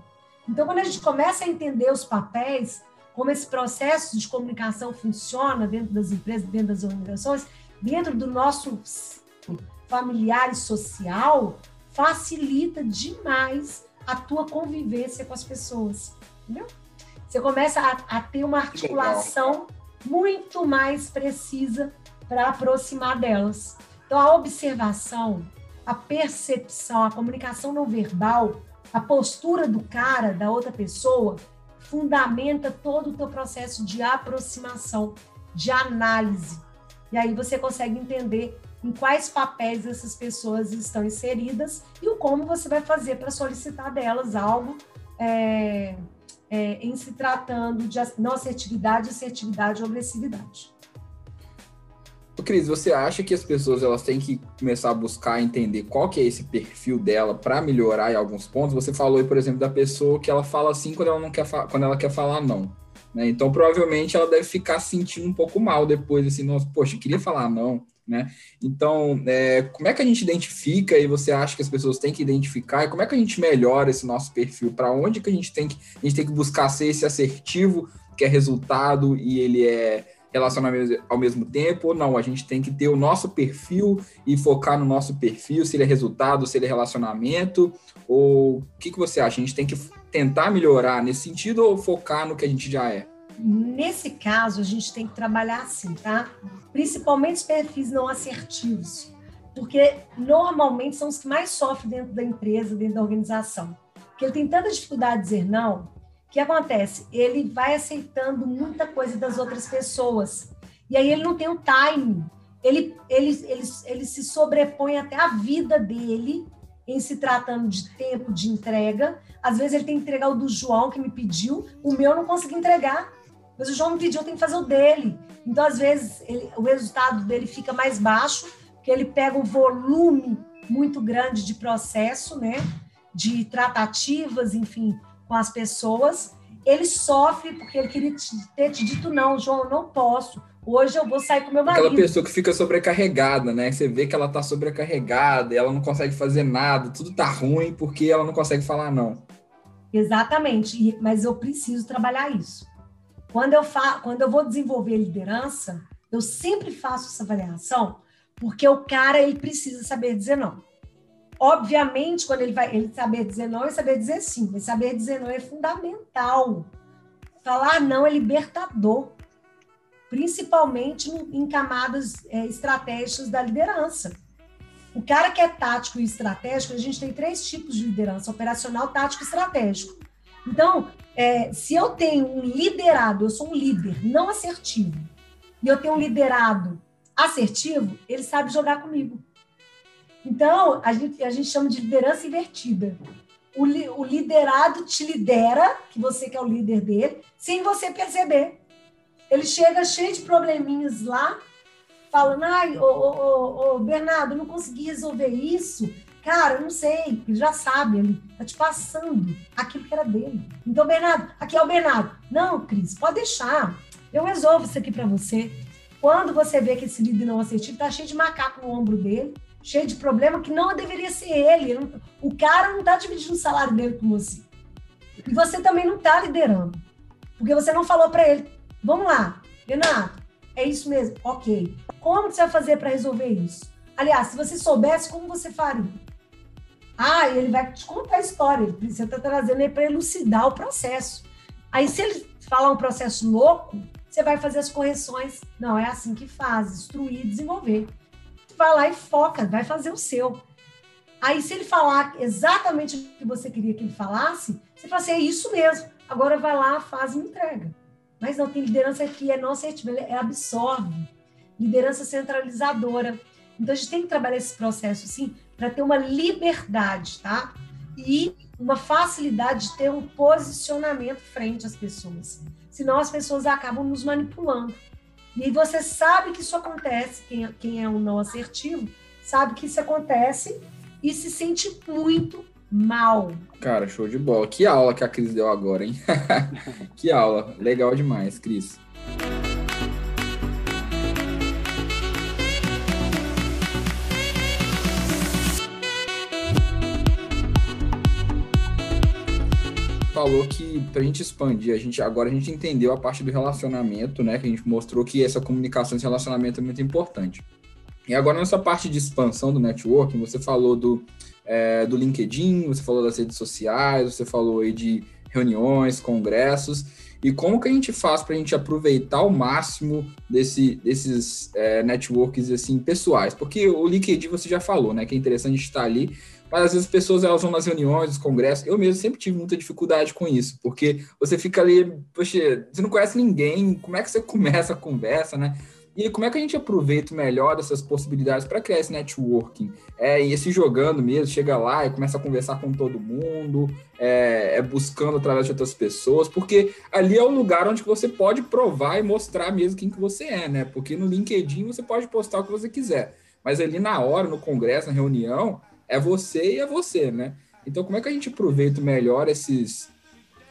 Então, quando a gente começa a entender os papéis, como esse processo de comunicação funciona dentro das empresas, dentro das organizações, dentro do nosso familiar e social, facilita demais a tua convivência com as pessoas, entendeu? Você começa a, a ter uma articulação muito mais precisa para aproximar delas. Então, a observação, a percepção, a comunicação não verbal, a postura do cara, da outra pessoa, fundamenta todo o teu processo de aproximação, de análise. E aí você consegue entender em quais papéis essas pessoas estão inseridas e o como você vai fazer para solicitar delas algo é, é, em se tratando de não assertividade, assertividade ou agressividade. Cris, você acha que as pessoas elas têm que começar a buscar entender qual que é esse perfil dela para melhorar em alguns pontos? Você falou, por exemplo, da pessoa que ela fala assim quando ela não quer quando ela quer falar não. Né? Então, provavelmente ela deve ficar sentindo um pouco mal depois, assim, nossa, poxa, queria falar não né? Então, é, como é que a gente identifica e você acha que as pessoas têm que identificar e como é que a gente melhora esse nosso perfil? Para onde que a gente tem que a gente tem que buscar ser esse assertivo que é resultado e ele é relacionamento ao mesmo tempo, ou não, a gente tem que ter o nosso perfil e focar no nosso perfil, se ele é resultado, se ele é relacionamento, ou o que, que você acha? A gente tem que tentar melhorar nesse sentido ou focar no que a gente já é? Nesse caso, a gente tem que trabalhar assim, tá? Principalmente os perfis não assertivos, porque normalmente são os que mais sofrem dentro da empresa, dentro da organização. Porque ele tem tanta dificuldade de dizer não, que acontece? Ele vai aceitando muita coisa das outras pessoas. E aí ele não tem o time. Ele, ele, ele, ele se sobrepõe até a vida dele em se tratando de tempo de entrega. Às vezes ele tem que entregar o do João, que me pediu, o meu eu não consegui entregar. Mas o João me pediu, eu tenho que fazer o dele. Então, às vezes, ele, o resultado dele fica mais baixo, porque ele pega um volume muito grande de processo, né? De tratativas, enfim, com as pessoas, ele sofre porque ele queria ter te dito não, João, eu não posso. Hoje eu vou sair com meu marido. Aquela pessoa que fica sobrecarregada, né? Você vê que ela tá sobrecarregada, ela não consegue fazer nada, tudo tá ruim porque ela não consegue falar não. Exatamente, mas eu preciso trabalhar isso. Quando eu, fa quando eu vou desenvolver liderança, eu sempre faço essa avaliação, porque o cara ele precisa saber dizer não. Obviamente, quando ele vai ele saber dizer não e saber dizer sim, mas saber dizer não é fundamental. Falar não é libertador, principalmente em camadas é, estratégicas da liderança. O cara que é tático e estratégico, a gente tem três tipos de liderança: operacional, tático e estratégico. Então, é, se eu tenho um liderado, eu sou um líder não assertivo, e eu tenho um liderado assertivo, ele sabe jogar comigo. Então, a gente, a gente chama de liderança invertida. O, li, o liderado te lidera, que você que é o líder dele, sem você perceber. Ele chega cheio de probleminhas lá, falando, ai, ô, ô, ô, ô Bernardo, não consegui resolver isso. Cara, não sei, ele já sabe, ele tá te passando aquilo que era dele. Então, Bernardo, aqui é o Bernardo. Não, Cris, pode deixar. Eu resolvo isso aqui para você. Quando você vê que esse líder não assertivo tá cheio de macaco no ombro dele, cheio de problema que não deveria ser ele. O cara não está dividindo o salário dele com você. E você também não está liderando. Porque você não falou para ele, vamos lá, Renato, é isso mesmo? Ok. Como você vai fazer para resolver isso? Aliás, se você soubesse, como você faria? Ah, ele vai te contar a história. Você está trazendo ele para elucidar o processo. Aí, se ele falar um processo louco, você vai fazer as correções. Não, é assim que faz, instruir, desenvolver vai lá e foca, vai fazer o seu. Aí, se ele falar exatamente o que você queria que ele falasse, você fala assim: é isso mesmo, agora vai lá, faz e entrega. Mas não, tem liderança que é não assertiva, é absorve. Liderança centralizadora. Então, a gente tem que trabalhar esse processo, sim, para ter uma liberdade, tá? E uma facilidade de ter um posicionamento frente às pessoas. Senão, as pessoas acabam nos manipulando. E você sabe que isso acontece, quem, quem é um não assertivo, sabe que isso acontece e se sente muito mal. Cara, show de bola. Que aula que a Cris deu agora, hein? (laughs) que aula. Legal demais, Cris. Falou que para a gente expandir, a gente agora a gente entendeu a parte do relacionamento, né? Que a gente mostrou que essa comunicação, esse relacionamento é muito importante. E agora nessa parte de expansão do networking, você falou do, é, do LinkedIn, você falou das redes sociais, você falou aí de reuniões, congressos. E como que a gente faz para a gente aproveitar ao máximo desse, desses é, networks assim pessoais? Porque o LinkedIn você já falou, né? Que é interessante estar ali mas às vezes as pessoas elas vão nas reuniões, nos congressos. Eu mesmo sempre tive muita dificuldade com isso, porque você fica ali, poxa, você não conhece ninguém, como é que você (laughs) começa a conversa, né? E como é que a gente aproveita melhor dessas possibilidades para criar esse networking? É ir se jogando mesmo, chega lá e começa a conversar com todo mundo, é, é, buscando através de outras pessoas, porque ali é o lugar onde você pode provar e mostrar mesmo quem que você é, né? Porque no LinkedIn você pode postar o que você quiser, mas ali na hora, no congresso, na reunião, é você e é você, né? Então, como é que a gente aproveita melhor esses,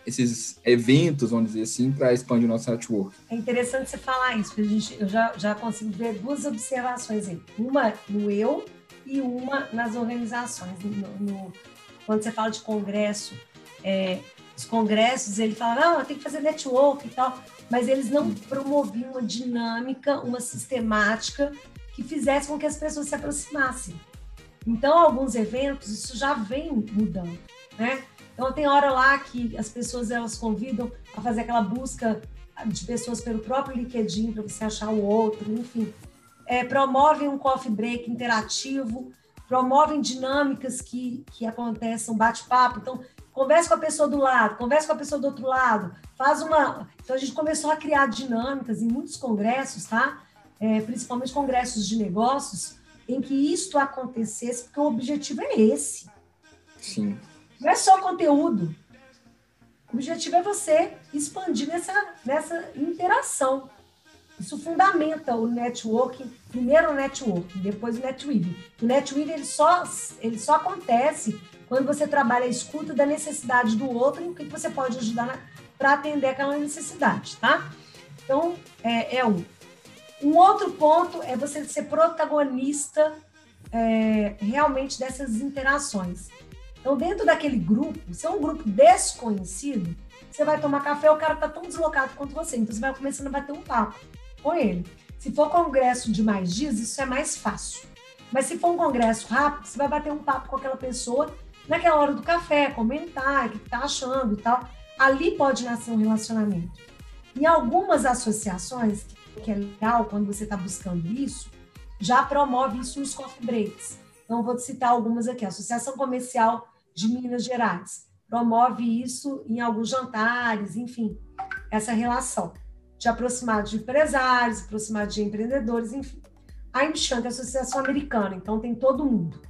esses eventos, vamos dizer assim, para expandir o nosso network? É interessante você falar isso, porque a gente, eu já, já consigo ver duas observações aí. Uma no eu e uma nas organizações. No, no, quando você fala de congresso, é, os congressos, ele fala, não, tem que fazer network e tal, mas eles não promoviam uma dinâmica, uma sistemática que fizesse com que as pessoas se aproximassem. Então, alguns eventos, isso já vem mudando, né? Então, tem hora lá que as pessoas, elas convidam a fazer aquela busca de pessoas pelo próprio LinkedIn para você achar o outro, enfim. É, promovem um coffee break interativo, promovem dinâmicas que, que aconteçam, bate-papo. Então, converse com a pessoa do lado, converse com a pessoa do outro lado, faz uma. Então, a gente começou a criar dinâmicas em muitos congressos, tá? É, principalmente congressos de negócios, em que isto acontecesse, porque o objetivo é esse. Sim. Não é só conteúdo. O objetivo é você expandir nessa, nessa interação. Isso fundamenta o networking, primeiro o networking, depois o netweaving. O netweaving ele só, ele só acontece quando você trabalha a escuta da necessidade do outro e o que você pode ajudar para atender aquela necessidade, tá? Então, é, é um. Um outro ponto é você ser protagonista é, realmente dessas interações. Então, dentro daquele grupo, se é um grupo desconhecido, você vai tomar café, o cara está tão deslocado quanto você, então você vai começando a bater um papo com ele. Se for congresso de mais dias, isso é mais fácil. Mas se for um congresso rápido, você vai bater um papo com aquela pessoa naquela hora do café, comentar o que está achando e tal. Ali pode nascer um relacionamento. Em algumas associações, que é legal quando você está buscando isso, já promove isso nos coffee breaks. Então, vou citar algumas aqui. A Associação Comercial de Minas Gerais promove isso em alguns jantares, enfim, essa relação de aproximar de empresários, aproximar de empreendedores, enfim. A Imchan, que é a Associação Americana, então tem todo mundo.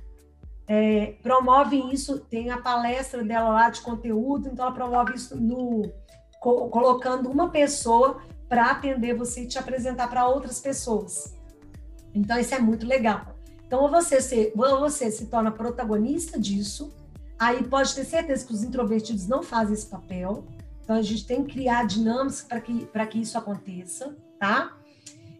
É, promove isso, tem a palestra dela lá de conteúdo, então ela promove isso no, co colocando uma pessoa para atender você e te apresentar para outras pessoas. Então isso é muito legal. Então ou você se, ou você se torna protagonista disso, aí pode ter certeza que os introvertidos não fazem esse papel, então, a gente tem que criar dinâmicas para que, que isso aconteça, tá?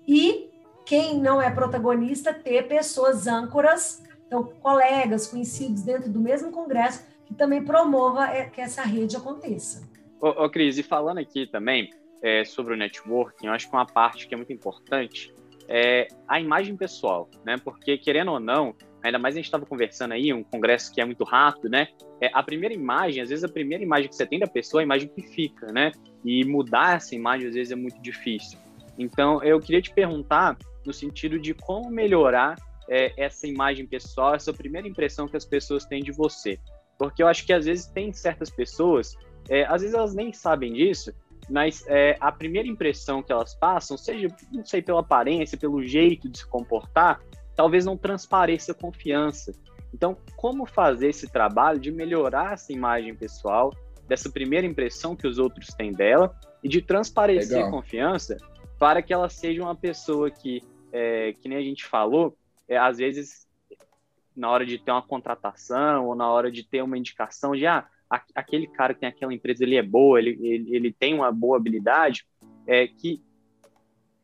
E quem não é protagonista, ter pessoas âncoras, então, colegas, conhecidos dentro do mesmo congresso, que também promova é, que essa rede aconteça. Ô, ô Cris, e falando aqui também é, sobre o networking, eu acho que uma parte que é muito importante é a imagem pessoal, né? Porque, querendo ou não, ainda mais a gente estava conversando aí, um congresso que é muito rápido, né? É, a primeira imagem, às vezes a primeira imagem que você tem da pessoa é a imagem que fica, né? E mudar essa imagem às vezes é muito difícil. Então, eu queria te perguntar no sentido de como melhorar é, essa imagem pessoal, essa primeira impressão que as pessoas têm de você. Porque eu acho que às vezes tem certas pessoas, é, às vezes elas nem sabem disso, mas é, a primeira impressão que elas passam, seja, não sei, pela aparência, pelo jeito de se comportar, talvez não transpareça confiança. Então, como fazer esse trabalho de melhorar essa imagem pessoal, dessa primeira impressão que os outros têm dela e de transparecer Legal. confiança para que ela seja uma pessoa que, é, que nem a gente falou, é, às vezes na hora de ter uma contratação ou na hora de ter uma indicação de ah, aquele cara que tem aquela empresa ele é boa, ele, ele, ele tem uma boa habilidade, é que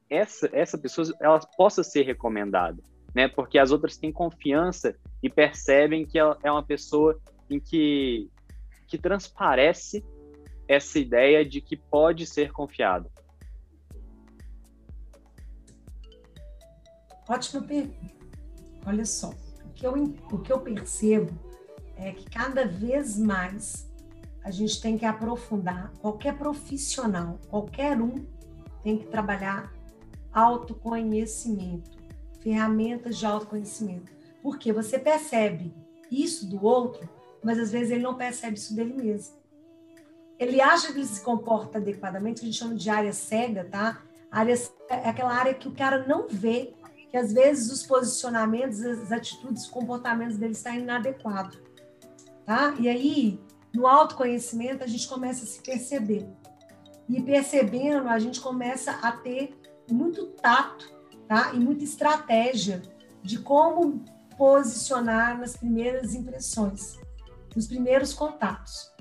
essa, essa pessoa ela possa ser recomendada né? Porque as outras têm confiança e percebem que ela é uma pessoa em que, que transparece essa ideia de que pode ser confiado. Ótima pergunta. Olha só, o que, eu, o que eu percebo é que cada vez mais a gente tem que aprofundar, qualquer profissional, qualquer um, tem que trabalhar autoconhecimento ferramentas de autoconhecimento. Porque você percebe isso do outro, mas às vezes ele não percebe isso dele mesmo. Ele acha que ele se comporta adequadamente, que a gente chama de área cega, tá? área é aquela área que o cara não vê, que às vezes os posicionamentos, as atitudes, os comportamentos dele estão inadequados, tá? E aí, no autoconhecimento, a gente começa a se perceber. E percebendo, a gente começa a ter muito tato tá? E muita estratégia de como posicionar nas primeiras impressões, nos primeiros contatos.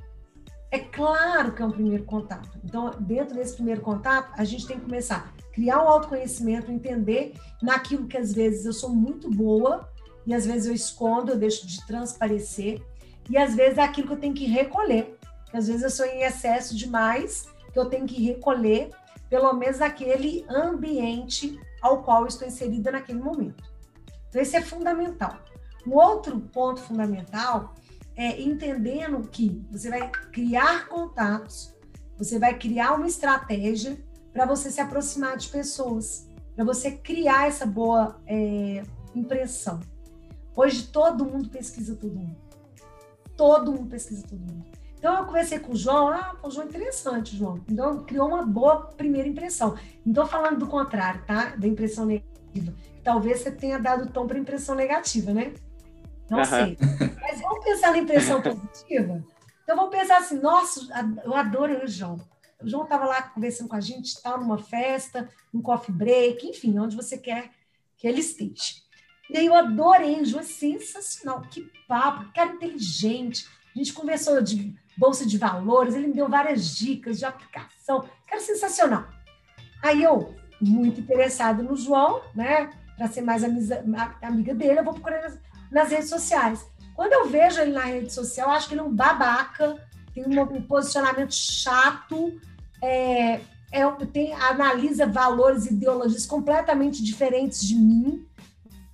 É claro que é um primeiro contato. Então, dentro desse primeiro contato, a gente tem que começar a criar um autoconhecimento, entender naquilo que às vezes eu sou muito boa e às vezes eu escondo, eu deixo de transparecer, e às vezes é aquilo que eu tenho que recolher. Às vezes eu sou em excesso demais, que eu tenho que recolher pelo menos aquele ambiente ao qual estou inserida naquele momento. Então, esse é fundamental. Um outro ponto fundamental é entendendo que você vai criar contatos, você vai criar uma estratégia para você se aproximar de pessoas, para você criar essa boa é, impressão. Hoje todo mundo pesquisa todo mundo. Todo mundo pesquisa todo mundo. Então eu conversei com o João, ah, o João é interessante, João. Então criou uma boa primeira impressão. Não estou falando do contrário, tá? Da impressão negativa. Talvez você tenha dado tom para impressão negativa, né? Não uhum. sei. Mas vamos pensar na impressão (laughs) positiva? Então vamos pensar assim, nossa, eu adoro o João. O João estava lá conversando com a gente, estava numa festa, num coffee break, enfim, onde você quer que ele esteja. E aí eu adorei, o João é sensacional, que papo, cara inteligente. A gente conversou de bolsa de valores, ele me deu várias dicas de aplicação, cara sensacional. Aí eu, muito interessado no João, né, para ser mais amiga, dele, eu vou procurar nas, nas, redes sociais. Quando eu vejo ele na rede social, eu acho que ele é um babaca, tem um, um posicionamento chato, é, é, tem, analisa valores e ideologias completamente diferentes de mim,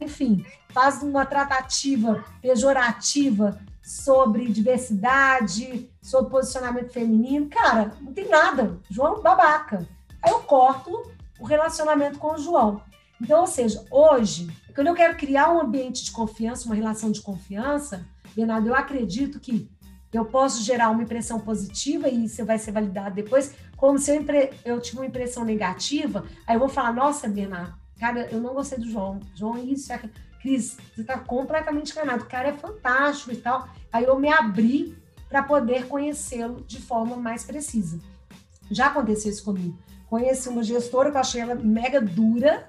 enfim, faz uma tratativa pejorativa sobre diversidade, sobre posicionamento feminino. Cara, não tem nada. João babaca. Aí eu corto o relacionamento com o João. Então, ou seja, hoje, quando eu quero criar um ambiente de confiança, uma relação de confiança, Bernardo, eu acredito que eu posso gerar uma impressão positiva e isso vai ser validado depois, como se eu, eu tive uma impressão negativa, aí eu vou falar, nossa, Bernardo, cara, eu não gostei do João, João, isso, é... Cris, você está completamente enganado, o cara é fantástico e tal. Aí eu me abri para poder conhecê-lo de forma mais precisa. Já aconteceu isso comigo. Conheci uma gestora que eu achei ela mega dura,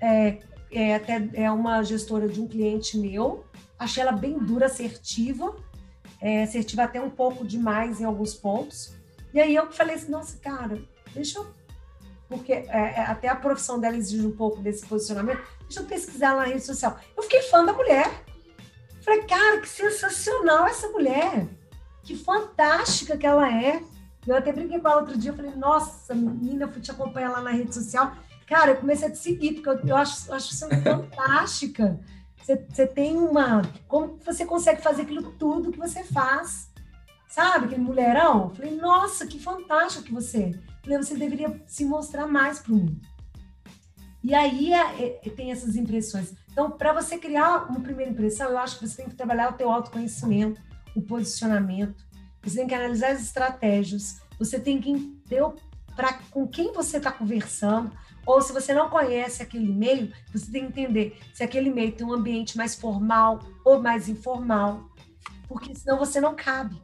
é, é, até é uma gestora de um cliente meu, achei ela bem dura, assertiva, é, assertiva até um pouco demais em alguns pontos. E aí eu falei assim, nossa, cara, deixa eu porque é, é, até a profissão dela exige um pouco desse posicionamento. Deixa eu pesquisar na rede social. Eu fiquei fã da mulher. Falei, cara, que sensacional essa mulher. Que fantástica que ela é. Eu até brinquei com ela outro dia. Falei, nossa, menina, eu fui te acompanhar lá na rede social. Cara, eu comecei a te seguir, porque eu, eu acho, eu acho você fantástica. Você, você tem uma. Como você consegue fazer aquilo tudo que você faz? Sabe, aquele mulherão? Falei, nossa, que fantástico que você é você deveria se mostrar mais para o mundo. E aí é, é, tem essas impressões. Então, para você criar uma primeira impressão, eu acho que você tem que trabalhar o teu autoconhecimento, o posicionamento, você tem que analisar as estratégias, você tem que entender para com quem você está conversando, ou se você não conhece aquele meio, você tem que entender se aquele meio tem um ambiente mais formal ou mais informal, porque senão você não cabe.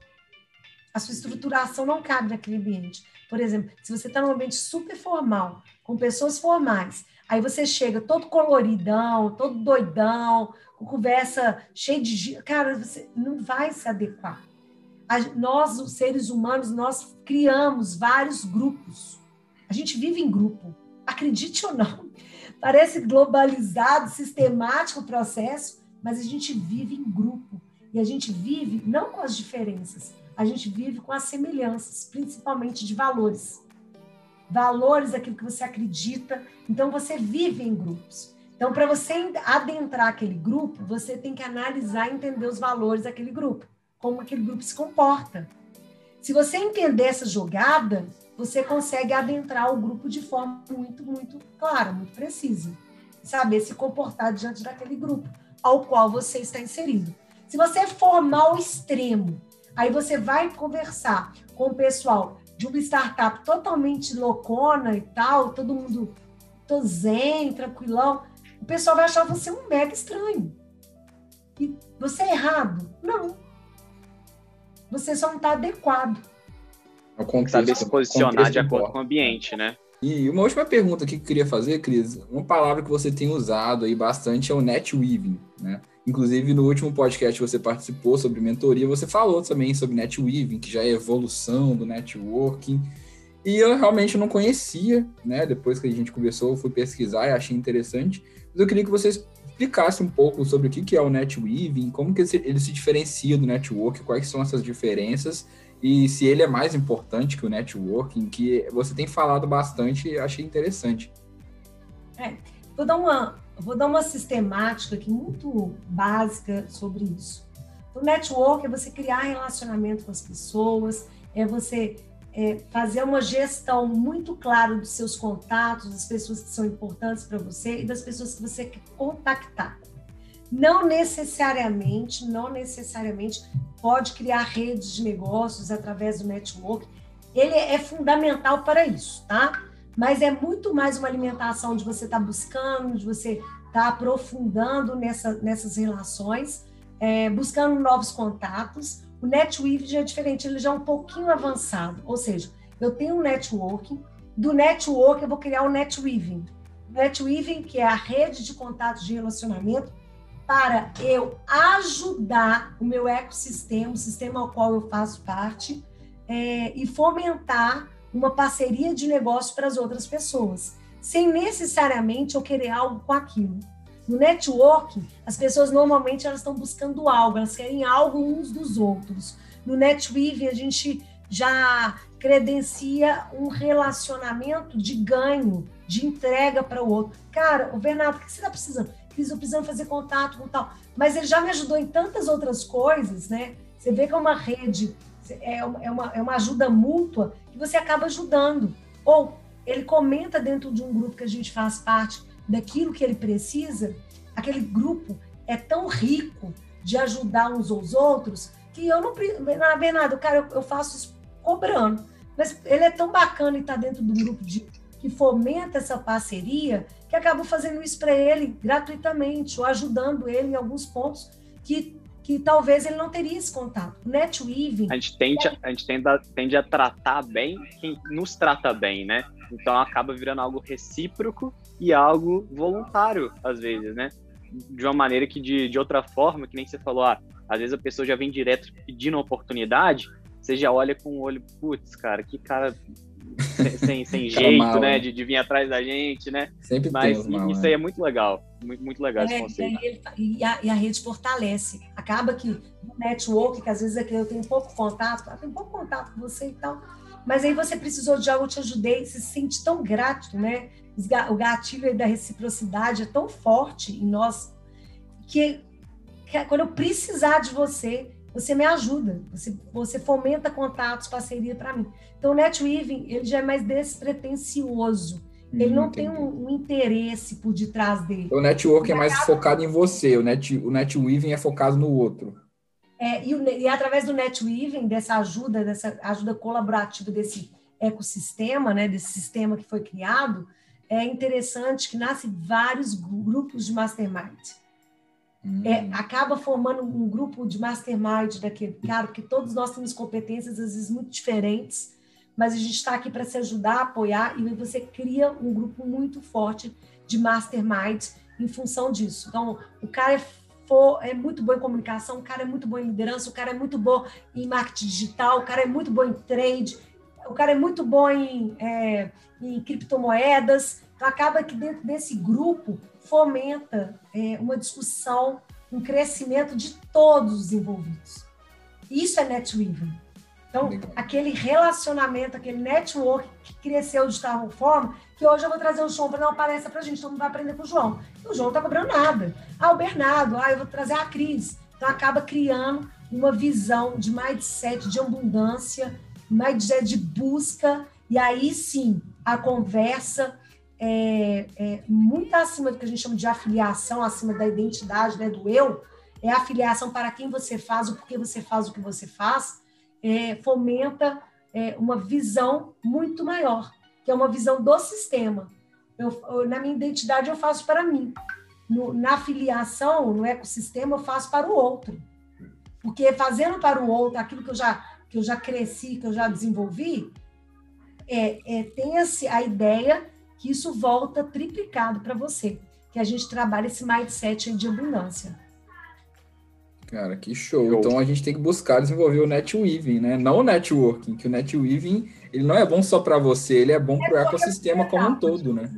A sua estruturação não cabe naquele ambiente. Por exemplo, se você está num ambiente super formal, com pessoas formais, aí você chega todo coloridão, todo doidão, com conversa cheia de. Cara, você não vai se adequar. Nós, os seres humanos, nós criamos vários grupos. A gente vive em grupo. Acredite ou não. (laughs) Parece globalizado, sistemático o processo, mas a gente vive em grupo. E a gente vive não com as diferenças, a gente vive com as semelhanças, principalmente de valores. Valores, aquilo que você acredita. Então, você vive em grupos. Então, para você adentrar aquele grupo, você tem que analisar e entender os valores daquele grupo, como aquele grupo se comporta. Se você entender essa jogada, você consegue adentrar o grupo de forma muito, muito clara, muito precisa. Saber se comportar diante daquele grupo ao qual você está inserido. Se você formar ao extremo, Aí você vai conversar com o pessoal de uma startup totalmente loucona e tal, todo mundo tô zen, tranquilão. O pessoal vai achar você um mega estranho. E você é errado? Não. Você só não está adequado. Contexto, Saber se posicionar de acordo com o ambiente, né? E uma última pergunta que eu queria fazer, Cris, uma palavra que você tem usado aí bastante é o net weaving, né? Inclusive, no último podcast que você participou sobre mentoria, você falou também sobre netweaving, que já é evolução do networking. E eu realmente não conhecia, né? Depois que a gente conversou, eu fui pesquisar e achei interessante. Mas eu queria que você explicasse um pouco sobre o que é o netweaving, como que ele se diferencia do network, quais são essas diferenças e se ele é mais importante que o networking, que você tem falado bastante, achei interessante. É, vou dar uma, vou dar uma sistemática aqui muito básica sobre isso. O network é você criar relacionamento com as pessoas, é você é, fazer uma gestão muito clara dos seus contatos, das pessoas que são importantes para você e das pessoas que você quer contactar. Não necessariamente, não necessariamente pode criar redes de negócios através do network. Ele é fundamental para isso, tá? Mas é muito mais uma alimentação de você estar tá buscando, de você estar tá aprofundando nessa, nessas relações, é, buscando novos contatos. O NetWeave já é diferente, ele já é um pouquinho avançado. Ou seja, eu tenho um networking, do network eu vou criar o um NetWeaving. NetWeaving, que é a rede de contatos de relacionamento, para eu ajudar o meu ecossistema, o sistema ao qual eu faço parte, é, e fomentar uma parceria de negócio para as outras pessoas, sem necessariamente eu querer algo com aquilo. No networking, as pessoas normalmente elas estão buscando algo, elas querem algo uns dos outros. No netweaving, a gente já credencia um relacionamento de ganho, de entrega para o outro. Cara, o Bernardo, o que você está precisando? Estou precisando fazer contato com tal. Mas ele já me ajudou em tantas outras coisas, né? Você vê que é uma rede, é, é uma, é uma ajuda mútua que você acaba ajudando. Ou ele comenta dentro de um grupo que a gente faz parte daquilo que ele precisa, aquele grupo é tão rico de ajudar uns aos outros que eu não. Bernardo, cara, eu, eu faço isso cobrando. Mas ele é tão bacana e está dentro do grupo de, que fomenta essa parceria que acabo fazendo isso para ele gratuitamente ou ajudando ele em alguns pontos que, que talvez ele não teria esse contato. O NetWeaving... A gente, tende, a, a gente tende, a, tende a tratar bem quem nos trata bem, né? Então acaba virando algo recíproco e algo voluntário, às vezes, né? De uma maneira que, de, de outra forma, que nem você falou, ah, às vezes a pessoa já vem direto pedindo oportunidade, você já olha com o olho, putz, cara, que cara sem, sem (laughs) jeito, mal, né? De, de, vir atrás da gente, né? Sempre Mas mal, isso aí é muito legal. Muito, muito legal é, esse conceito. E a, e a, rede fortalece. Acaba que o network, que às vezes é que eu tenho pouco contato, eu tenho pouco contato com você e tal. Mas aí você precisou de algo, eu te ajudei, você se sente tão grato, né? O gatilho da reciprocidade é tão forte em nós que, que quando eu precisar de você, você me ajuda, você, você fomenta contatos, parceria para mim. Então, o NetWeaving, ele já é mais despretensioso. Ele hum, não tem um, um, interesse por detrás dele. O network é mais focado em você, o, net, o netweaving é focado no outro. É, e, o, e através do netweaving, dessa ajuda, dessa ajuda colaborativa desse ecossistema, né, desse sistema que foi criado, é interessante que nasce vários grupos de mastermind. Hum. É, acaba formando um grupo de mastermind daquele cara, porque todos nós temos competências, às vezes, muito diferentes, mas a gente está aqui para se ajudar, apoiar, e você cria um grupo muito forte de mastermind em função disso. Então, o cara é, for, é muito bom em comunicação, o cara é muito bom em liderança, o cara é muito bom em marketing digital, o cara é muito bom em trade, o cara é muito bom em, é, em criptomoedas. Então, acaba que dentro desse grupo fomenta é, uma discussão, um crescimento de todos os envolvidos. Isso é netweaving. Então, Legal. aquele relacionamento, aquele network que cresceu de tal forma, que hoje eu vou trazer o João para dar uma palestra para a gente, todo mundo vai aprender com o João. E o João não está cobrando nada. Ah, o Bernardo, ah, eu vou trazer a Cris. Então, acaba criando uma visão de mindset de abundância, mindset de busca, e aí sim, a conversa é, é, muito acima do que a gente chama de afiliação, acima da identidade, né, do eu, é a afiliação para quem você faz, o porquê você faz o que você faz, é, fomenta é, uma visão muito maior, que é uma visão do sistema. Eu, eu, na minha identidade, eu faço para mim. No, na afiliação, no ecossistema, eu faço para o outro. Porque fazendo para o outro aquilo que eu já, que eu já cresci, que eu já desenvolvi, é, é tem a ideia que isso volta triplicado para você, que a gente trabalha esse mindset de abundância. Cara, que show. show. Então a gente tem que buscar desenvolver o netweaving, né? Não o networking, que o netweaving ele não é bom só para você, ele é bom é para o ecossistema como um todo, né?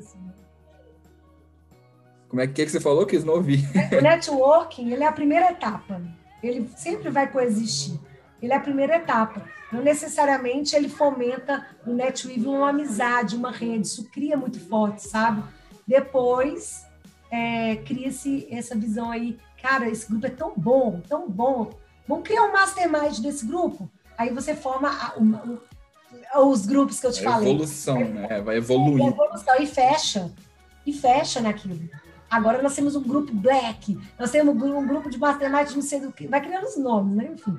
Como é que, é que você falou que não ouvi? O networking, ele é a primeira etapa. Ele sempre vai coexistir. Ele é a primeira etapa. Não necessariamente ele fomenta no netweaving uma amizade, uma rede, isso cria muito forte, sabe? Depois é, cria-se essa visão aí, cara, esse grupo é tão bom, tão bom, vamos criar um mastermind desse grupo? Aí você forma a, uma, os grupos que eu te é falei. Evolução, né? Vai evoluir. É evolução e fecha. E fecha naquilo. Agora nós temos um grupo black, nós temos um grupo de matemática, não sei do que, vai criando os nomes, né? Enfim.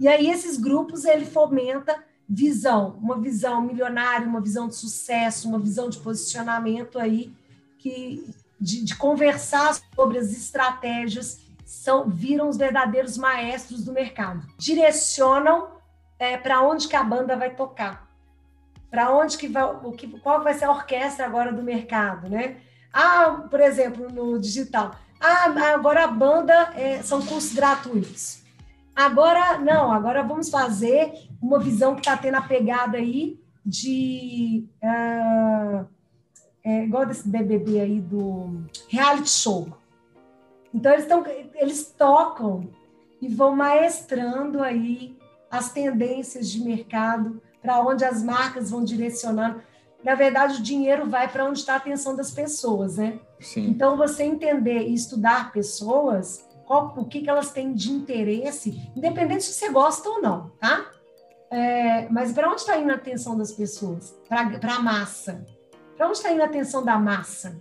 E aí esses grupos ele fomenta visão, uma visão milionária, uma visão de sucesso, uma visão de posicionamento aí que de, de conversar sobre as estratégias são viram os verdadeiros maestros do mercado. Direcionam é, para onde que a banda vai tocar, para onde que vai, o que, qual vai ser a orquestra agora do mercado, né? Ah, por exemplo, no digital. Ah, agora a banda é, são cursos gratuitos. Agora, não, agora vamos fazer uma visão que está tendo a pegada aí de. Uh, é, igual desse BBB aí do reality show. Então, eles, tão, eles tocam e vão maestrando aí as tendências de mercado, para onde as marcas vão direcionando. Na verdade, o dinheiro vai para onde está a atenção das pessoas, né? Sim. Então, você entender e estudar pessoas, qual, o que, que elas têm de interesse, independente se você gosta ou não, tá? É, mas para onde está indo a atenção das pessoas? Para a massa. Para onde está indo a atenção da massa?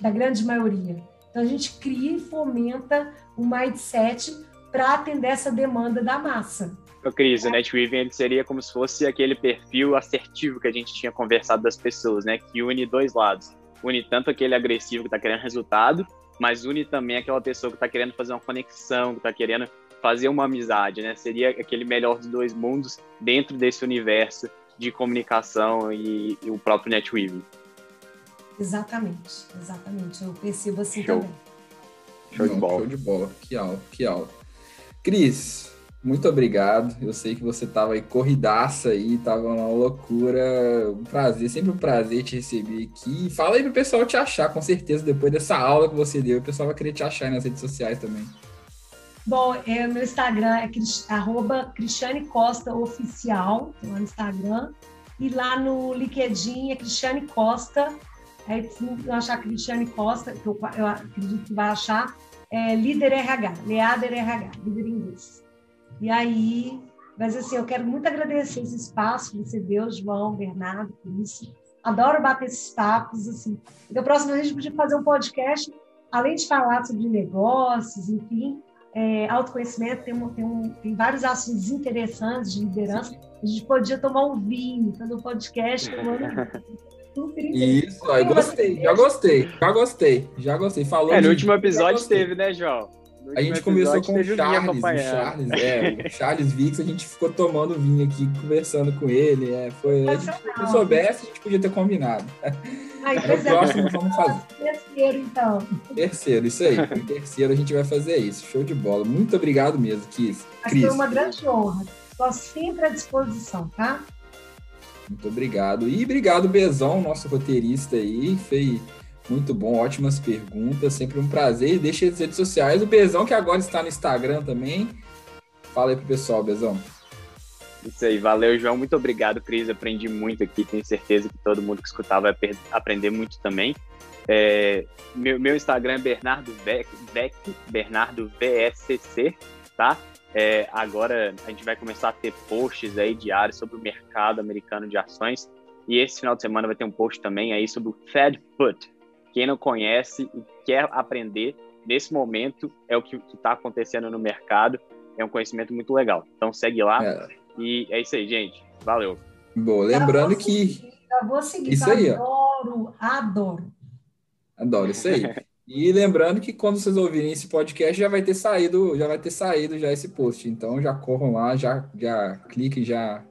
Da grande maioria. Então, a gente cria e fomenta um mindset para atender essa demanda da massa. Ô, Cris, o NetWeaving ele seria como se fosse aquele perfil assertivo que a gente tinha conversado das pessoas, né? Que une dois lados. Une tanto aquele agressivo que está querendo resultado, mas une também aquela pessoa que está querendo fazer uma conexão, que está querendo fazer uma amizade, né? Seria aquele melhor dos dois mundos dentro desse universo de comunicação e, e o próprio NetWeaving. Exatamente, exatamente. Eu percebo assim show. também. Show de bola. Show de bola. Que aula, que aula. Cris, muito obrigado. Eu sei que você tava aí corridaça aí, tava uma loucura. Um prazer, sempre um prazer te receber aqui. Fala aí pro pessoal te achar, com certeza, depois dessa aula que você deu, o pessoal vai querer te achar aí nas redes sociais também. Bom, é, meu Instagram é arroba Cristiane Costa Oficial, lá no Instagram. E lá no LinkedIn é Cristiane Costa. Aí, se não achar Cristiane Costa, que eu, eu acredito que vai achar, é líder RH, Leader RH, líder inglês. E aí, mas assim, eu quero muito agradecer esse espaço que você deu, João, Bernardo, por isso. Adoro bater esses papos, assim. Da próxima vez a gente podia fazer um podcast, além de falar sobre negócios, enfim, é, autoconhecimento, tem, um, tem, um, tem vários assuntos interessantes de liderança. A gente podia tomar um vinho, fazer um podcast tomando Isso, eu gostei, já gostei, já gostei, já gostei. Falou é, no último episódio teve, né, João? A gente começou com o Charles, o Charles, é, o Charles Vix, a gente ficou tomando vinho aqui, conversando com ele. É, foi, a gente, se eu soubesse, a gente podia ter combinado. Ai, no próximo vamos fazer. Terceiro, então. Terceiro, isso aí. No terceiro a gente vai fazer isso. Show de bola. Muito obrigado mesmo, Cris. Foi uma grande honra. Estou sempre à disposição, tá? Muito obrigado. E obrigado, Bezão, nosso roteirista aí. Fez muito bom, ótimas perguntas, sempre um prazer. Deixa as redes sociais, o Bezão que agora está no Instagram também. Fala aí pro pessoal, Bezão. Isso aí, valeu, João. Muito obrigado, Cris. Aprendi muito aqui. Tenho certeza que todo mundo que escutar vai aprender muito também. É, meu, meu, Instagram é Bernardo Vec, Bernardo VSCC, tá? É, agora a gente vai começar a ter posts aí diários sobre o mercado americano de ações. E esse final de semana vai ter um post também aí sobre o Fed Put, quem não conhece e quer aprender, nesse momento é o que está acontecendo no mercado. É um conhecimento muito legal. Então segue lá. É. E é isso aí, gente. Valeu. Bom, lembrando que. Seguir, eu vou seguir. Isso aí, adoro, adoro. Adoro, isso aí. (laughs) E lembrando que quando vocês ouvirem esse podcast já vai ter saído, já vai ter saído já esse post. Então já corram lá, já já clique, já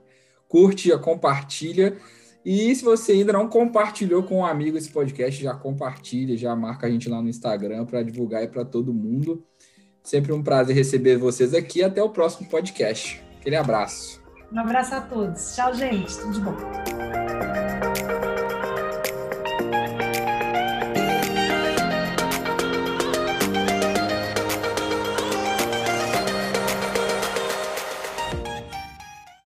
curte, já compartilha. E se você ainda não compartilhou com um amigo esse podcast, já compartilha, já marca a gente lá no Instagram para divulgar para todo mundo. Sempre um prazer receber vocês aqui. Até o próximo podcast. Aquele abraço. Um abraço a todos. Tchau, gente. Tudo de bom.